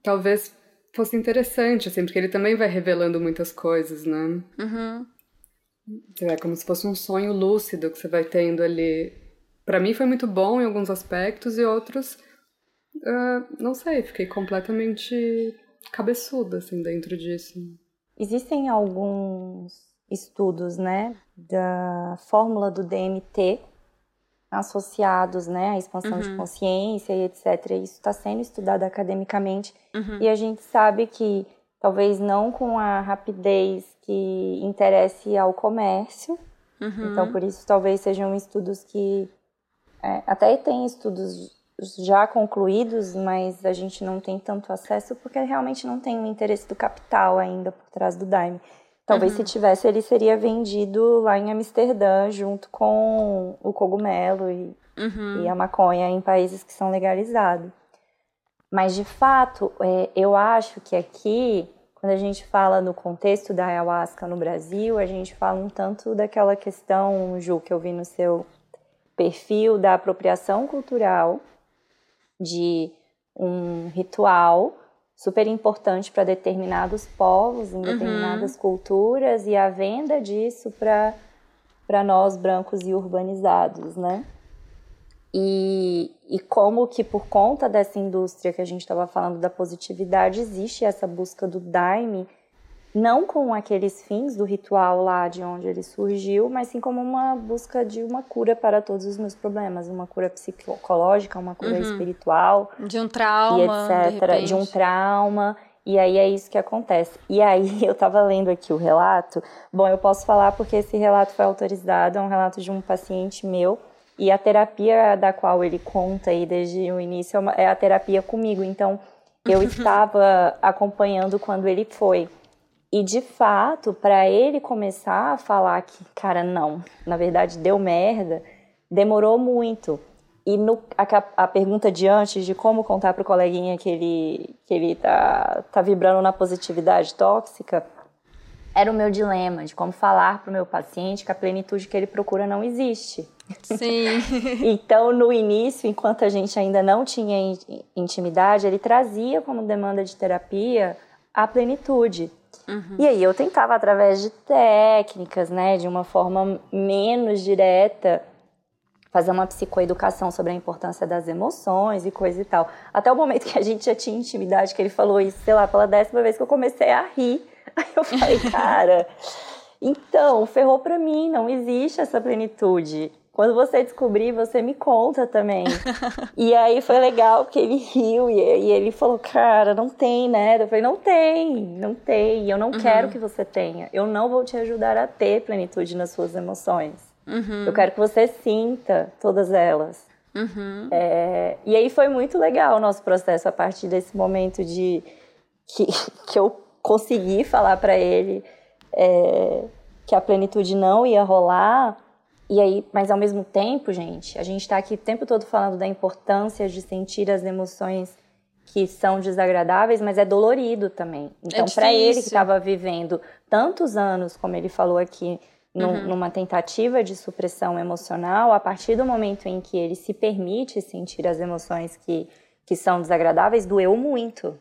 talvez fosse interessante, assim, porque ele também vai revelando muitas coisas, né? Uhum. É como se fosse um sonho lúcido que você vai tendo ali. Pra mim foi muito bom em alguns aspectos e outros, ah, não sei, fiquei completamente cabeçuda, assim, dentro disso. Existem alguns estudos, né, da fórmula do DMT associados, né, à expansão de Uhum. consciência e etc. Isso está sendo estudado academicamente Uhum. e a gente sabe que talvez não com a rapidez que interesse ao comércio. Uhum. Então, por isso, talvez sejam estudos que é, até tem estudos já concluídos, mas a gente não tem tanto acesso porque realmente não tem o interesse do capital ainda por trás do Daime. Talvez Uhum. se tivesse, ele seria vendido lá em Amsterdã junto com o cogumelo e, Uhum. e a maconha em países que são legalizados. Mas de fato, é, eu acho que aqui, quando a gente fala no contexto da ayahuasca no Brasil, a gente fala um tanto daquela questão, Ju, que eu vi no seu perfil da apropriação cultural de um ritual super importante para determinados povos, em determinadas culturas, e a venda disso para nós brancos e urbanizados, né? E, e como que por conta dessa indústria que a gente estava falando da positividade, existe essa busca do daime, não com aqueles fins do ritual lá de onde ele surgiu, mas sim como uma busca de uma cura para todos os meus problemas, uma cura psicológica, uma cura Uhum. espiritual De um trauma, e de etc, de, um trauma. E aí é isso que acontece. E aí eu tava lendo aqui o relato. Bom, eu posso falar porque esse relato foi autorizado, é um relato de um paciente meu. E a terapia da qual ele conta aí desde o início é uma- é a terapia comigo. Então, eu estava acompanhando quando ele foi. E de fato, para ele começar a falar que, cara, não, na verdade deu merda, demorou muito. E no, a, a pergunta de antes, de como contar pro coleguinha que ele, que ele tá, tá vibrando na positividade tóxica, era o meu dilema, de como falar pro meu paciente que a plenitude que ele procura não existe. Sim. Então, no início, enquanto a gente ainda não tinha in- intimidade, ele trazia como demanda de terapia a plenitude. E aí eu tentava, através de técnicas, né, de uma forma menos direta, fazer uma psicoeducação sobre a importância das emoções e coisa e tal. Até o momento que a gente já tinha intimidade, que ele falou isso, sei lá, pela décima vez que eu comecei a rir. Aí eu falei, cara, então, ferrou pra mim, não existe essa plenitude. Quando você descobrir, você me conta também. e aí foi legal porque ele riu e, e ele falou, cara, não tem, né? Eu falei, não tem, não tem. Eu não quero que você tenha. Eu não vou te ajudar a ter plenitude nas suas emoções. Uhum. Eu quero que você sinta todas elas. Uhum. É, e aí foi muito legal o nosso processo a partir desse momento de que, que eu consegui falar para ele é, que a plenitude não ia rolar. E aí, mas ao mesmo tempo, gente, a gente está aqui o tempo todo falando da importância de sentir as emoções que são desagradáveis, mas é dolorido também. Então, para ele que estava vivendo tantos anos, como ele falou aqui, uhum. numa tentativa de supressão emocional, a partir do momento em que ele se permite sentir as emoções que, que são desagradáveis, doeu muito.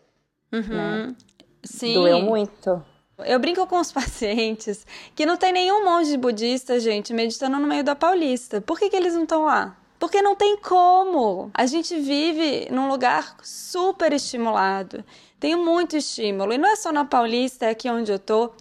Uhum. Né? Sim. Doeu muito. Eu brinco com os pacientes que não tem nenhum monge budista, gente, meditando no meio da Paulista. Por que, que eles não estão lá? Porque não tem como. A gente vive num lugar super estimulado. Tem muito estímulo. E não é só na Paulista, é aqui onde eu tô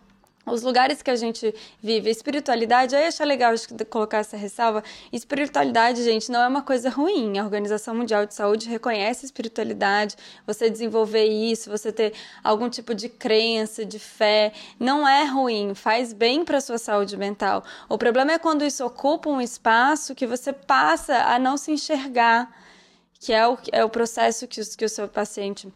os lugares que a gente vive, a espiritualidade, aí acho legal colocar essa ressalva. Espiritualidade, gente, não é uma coisa ruim. A Organização Mundial de Saúde reconhece espiritualidade, você desenvolver isso, você ter algum tipo de crença, de fé, não é ruim, faz bem para sua saúde mental. O problema é quando isso ocupa um espaço que você passa a não se enxergar, que é o, é o processo que, que o seu paciente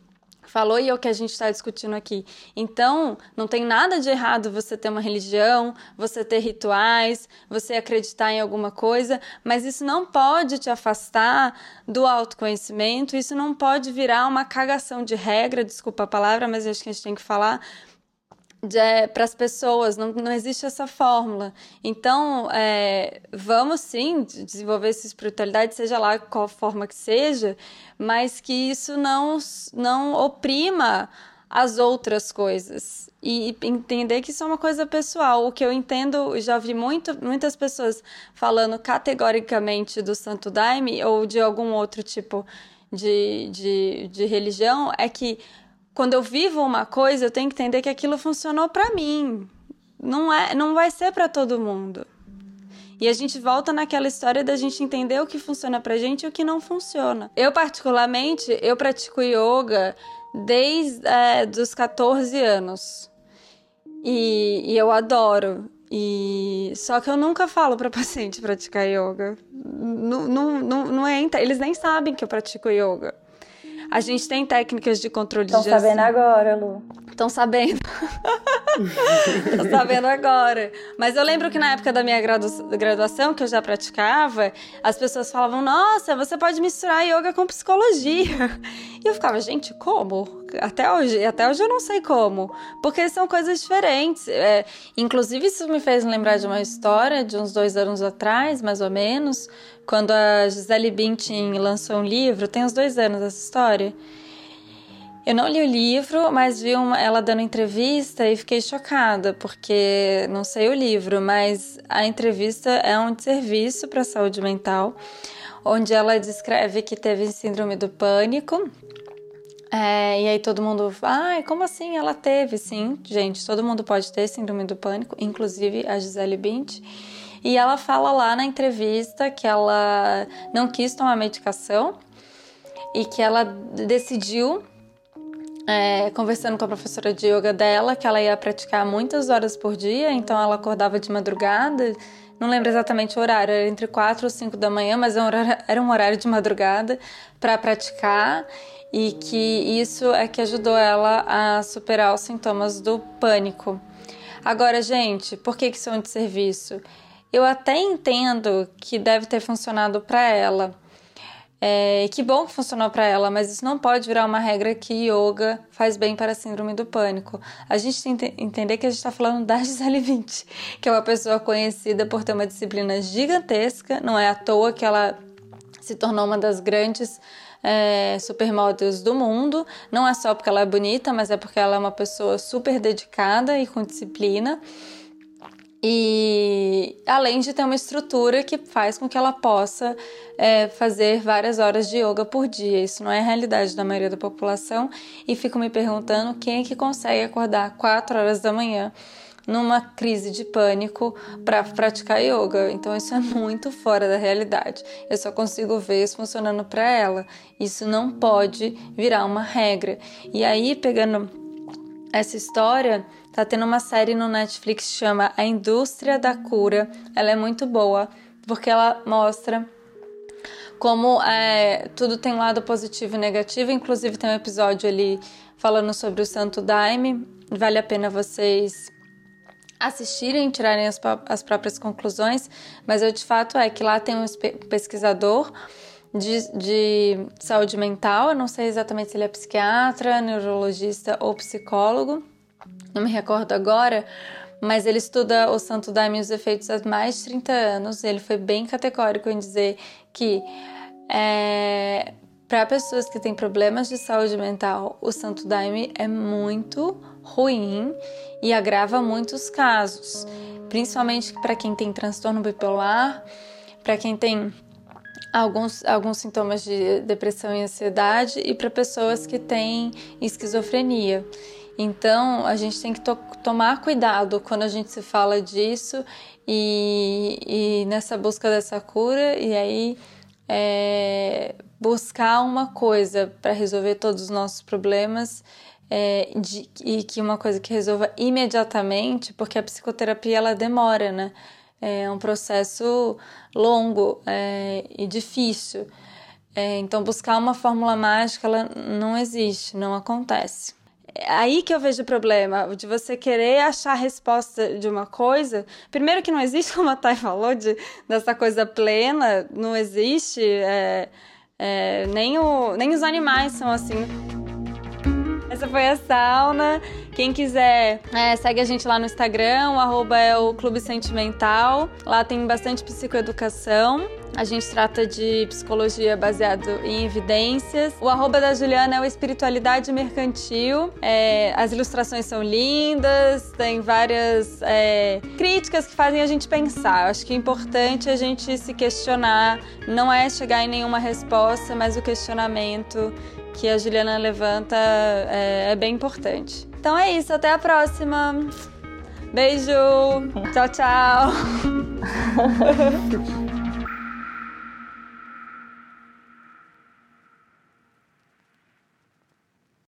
falou e é o que a gente está discutindo aqui. Então, não tem nada de errado você ter uma religião, você ter rituais, você acreditar em alguma coisa, mas isso não pode te afastar do autoconhecimento, isso não pode virar uma cagação de regra, desculpa a palavra, mas acho que a gente tem que falar para as pessoas, não, não existe essa fórmula. Então, é, vamos sim desenvolver essa espiritualidade, seja lá qual forma que seja, mas que isso não, não oprima as outras coisas. E entender que isso é uma coisa pessoal. O que eu entendo, já vi muito, muitas pessoas falando categoricamente do Santo Daime ou de algum outro tipo de, de, de religião, é que quando eu vivo uma coisa, eu tenho que entender que aquilo funcionou para mim. Não é, não vai ser para todo mundo. E a gente volta naquela história da gente entender o que funciona pra gente e o que não funciona. Eu, particularmente, eu pratico yoga desde é, os 14 anos. E, e, eu adoro. E só que eu nunca falo para paciente praticar yoga. Não, não, não, não entra, eles nem sabem que eu pratico yoga. A gente tem técnicas de controle Tão de Estão sabendo agora, Lu. Estão sabendo. Estão sabendo agora. Mas eu lembro que na época da minha graduação, que eu já praticava, as pessoas falavam: Nossa, você pode misturar yoga com psicologia. E eu ficava, gente, como? Até hoje, até hoje eu não sei como. Porque são coisas diferentes. É, inclusive, isso me fez lembrar de uma história de uns dois anos atrás, mais ou menos, quando a Gisele Bündchen lançou um livro. Tem uns dois anos essa história. Eu não li o livro, mas vi uma, ela dando entrevista e fiquei chocada, porque não sei o livro, mas a entrevista é um serviço para a saúde mental, onde ela descreve que teve síndrome do pânico. É, e aí todo mundo, ai, ah, como assim? Ela teve, sim, gente, todo mundo pode ter síndrome do pânico, inclusive a Gisele Bint. E ela fala lá na entrevista que ela não quis tomar medicação e que ela decidiu é, conversando com a professora de yoga dela, que ela ia praticar muitas horas por dia, então ela acordava de madrugada, não lembro exatamente o horário, era entre 4 ou 5 da manhã, mas era um horário de madrugada para praticar e que isso é que ajudou ela a superar os sintomas do pânico. Agora, gente, por que, que isso é um desserviço? Eu até entendo que deve ter funcionado para ela, é, que bom que funcionou para ela, mas isso não pode virar uma regra que yoga faz bem para a síndrome do pânico. A gente tem que entender que a gente está falando da Gisele 20, que é uma pessoa conhecida por ter uma disciplina gigantesca, não é à toa que ela se tornou uma das grandes é, supermodels do mundo. Não é só porque ela é bonita, mas é porque ela é uma pessoa super dedicada e com disciplina. E além de ter uma estrutura que faz com que ela possa é, fazer várias horas de yoga por dia. Isso não é a realidade da maioria da população. E fico me perguntando quem é que consegue acordar 4 horas da manhã numa crise de pânico para praticar yoga. Então isso é muito fora da realidade. Eu só consigo ver isso funcionando para ela. Isso não pode virar uma regra. E aí pegando essa história, Tá tendo uma série no Netflix que chama A Indústria da Cura. Ela é muito boa porque ela mostra como é, tudo tem lado positivo e negativo. Inclusive tem um episódio ali falando sobre o Santo Daime. Vale a pena vocês assistirem, tirarem as, as próprias conclusões. Mas o de fato é que lá tem um pesquisador de, de saúde mental. Eu não sei exatamente se ele é psiquiatra, neurologista ou psicólogo não me recordo agora, mas ele estuda o Santo Daime e os efeitos há mais de 30 anos. Ele foi bem categórico em dizer que é, para pessoas que têm problemas de saúde mental, o Santo Daime é muito ruim e agrava muitos casos, principalmente para quem tem transtorno bipolar, para quem tem alguns, alguns sintomas de depressão e ansiedade e para pessoas que têm esquizofrenia. Então, a gente tem que to tomar cuidado quando a gente se fala disso e, e nessa busca dessa cura, e aí é, buscar uma coisa para resolver todos os nossos problemas é, de, e que uma coisa que resolva imediatamente, porque a psicoterapia ela demora, né? É um processo longo é, e difícil. É, então, buscar uma fórmula mágica ela não existe, não acontece. É aí que eu vejo o problema, de você querer achar a resposta de uma coisa. Primeiro que não existe, como a Thay falou, de, dessa coisa plena, não existe. É, é, nem, o, nem os animais são assim. Essa foi a sauna. Quem quiser, é, segue a gente lá no Instagram, o arroba é o Clube Sentimental. Lá tem bastante psicoeducação. A gente trata de psicologia baseado em evidências. O arroba da Juliana é o Espiritualidade Mercantil. É, as ilustrações são lindas, tem várias é, críticas que fazem a gente pensar. Acho que é importante a gente se questionar. Não é chegar em nenhuma resposta, mas o questionamento que a Juliana levanta é, é bem importante. Então é isso, até a próxima. Beijo. Tchau, tchau.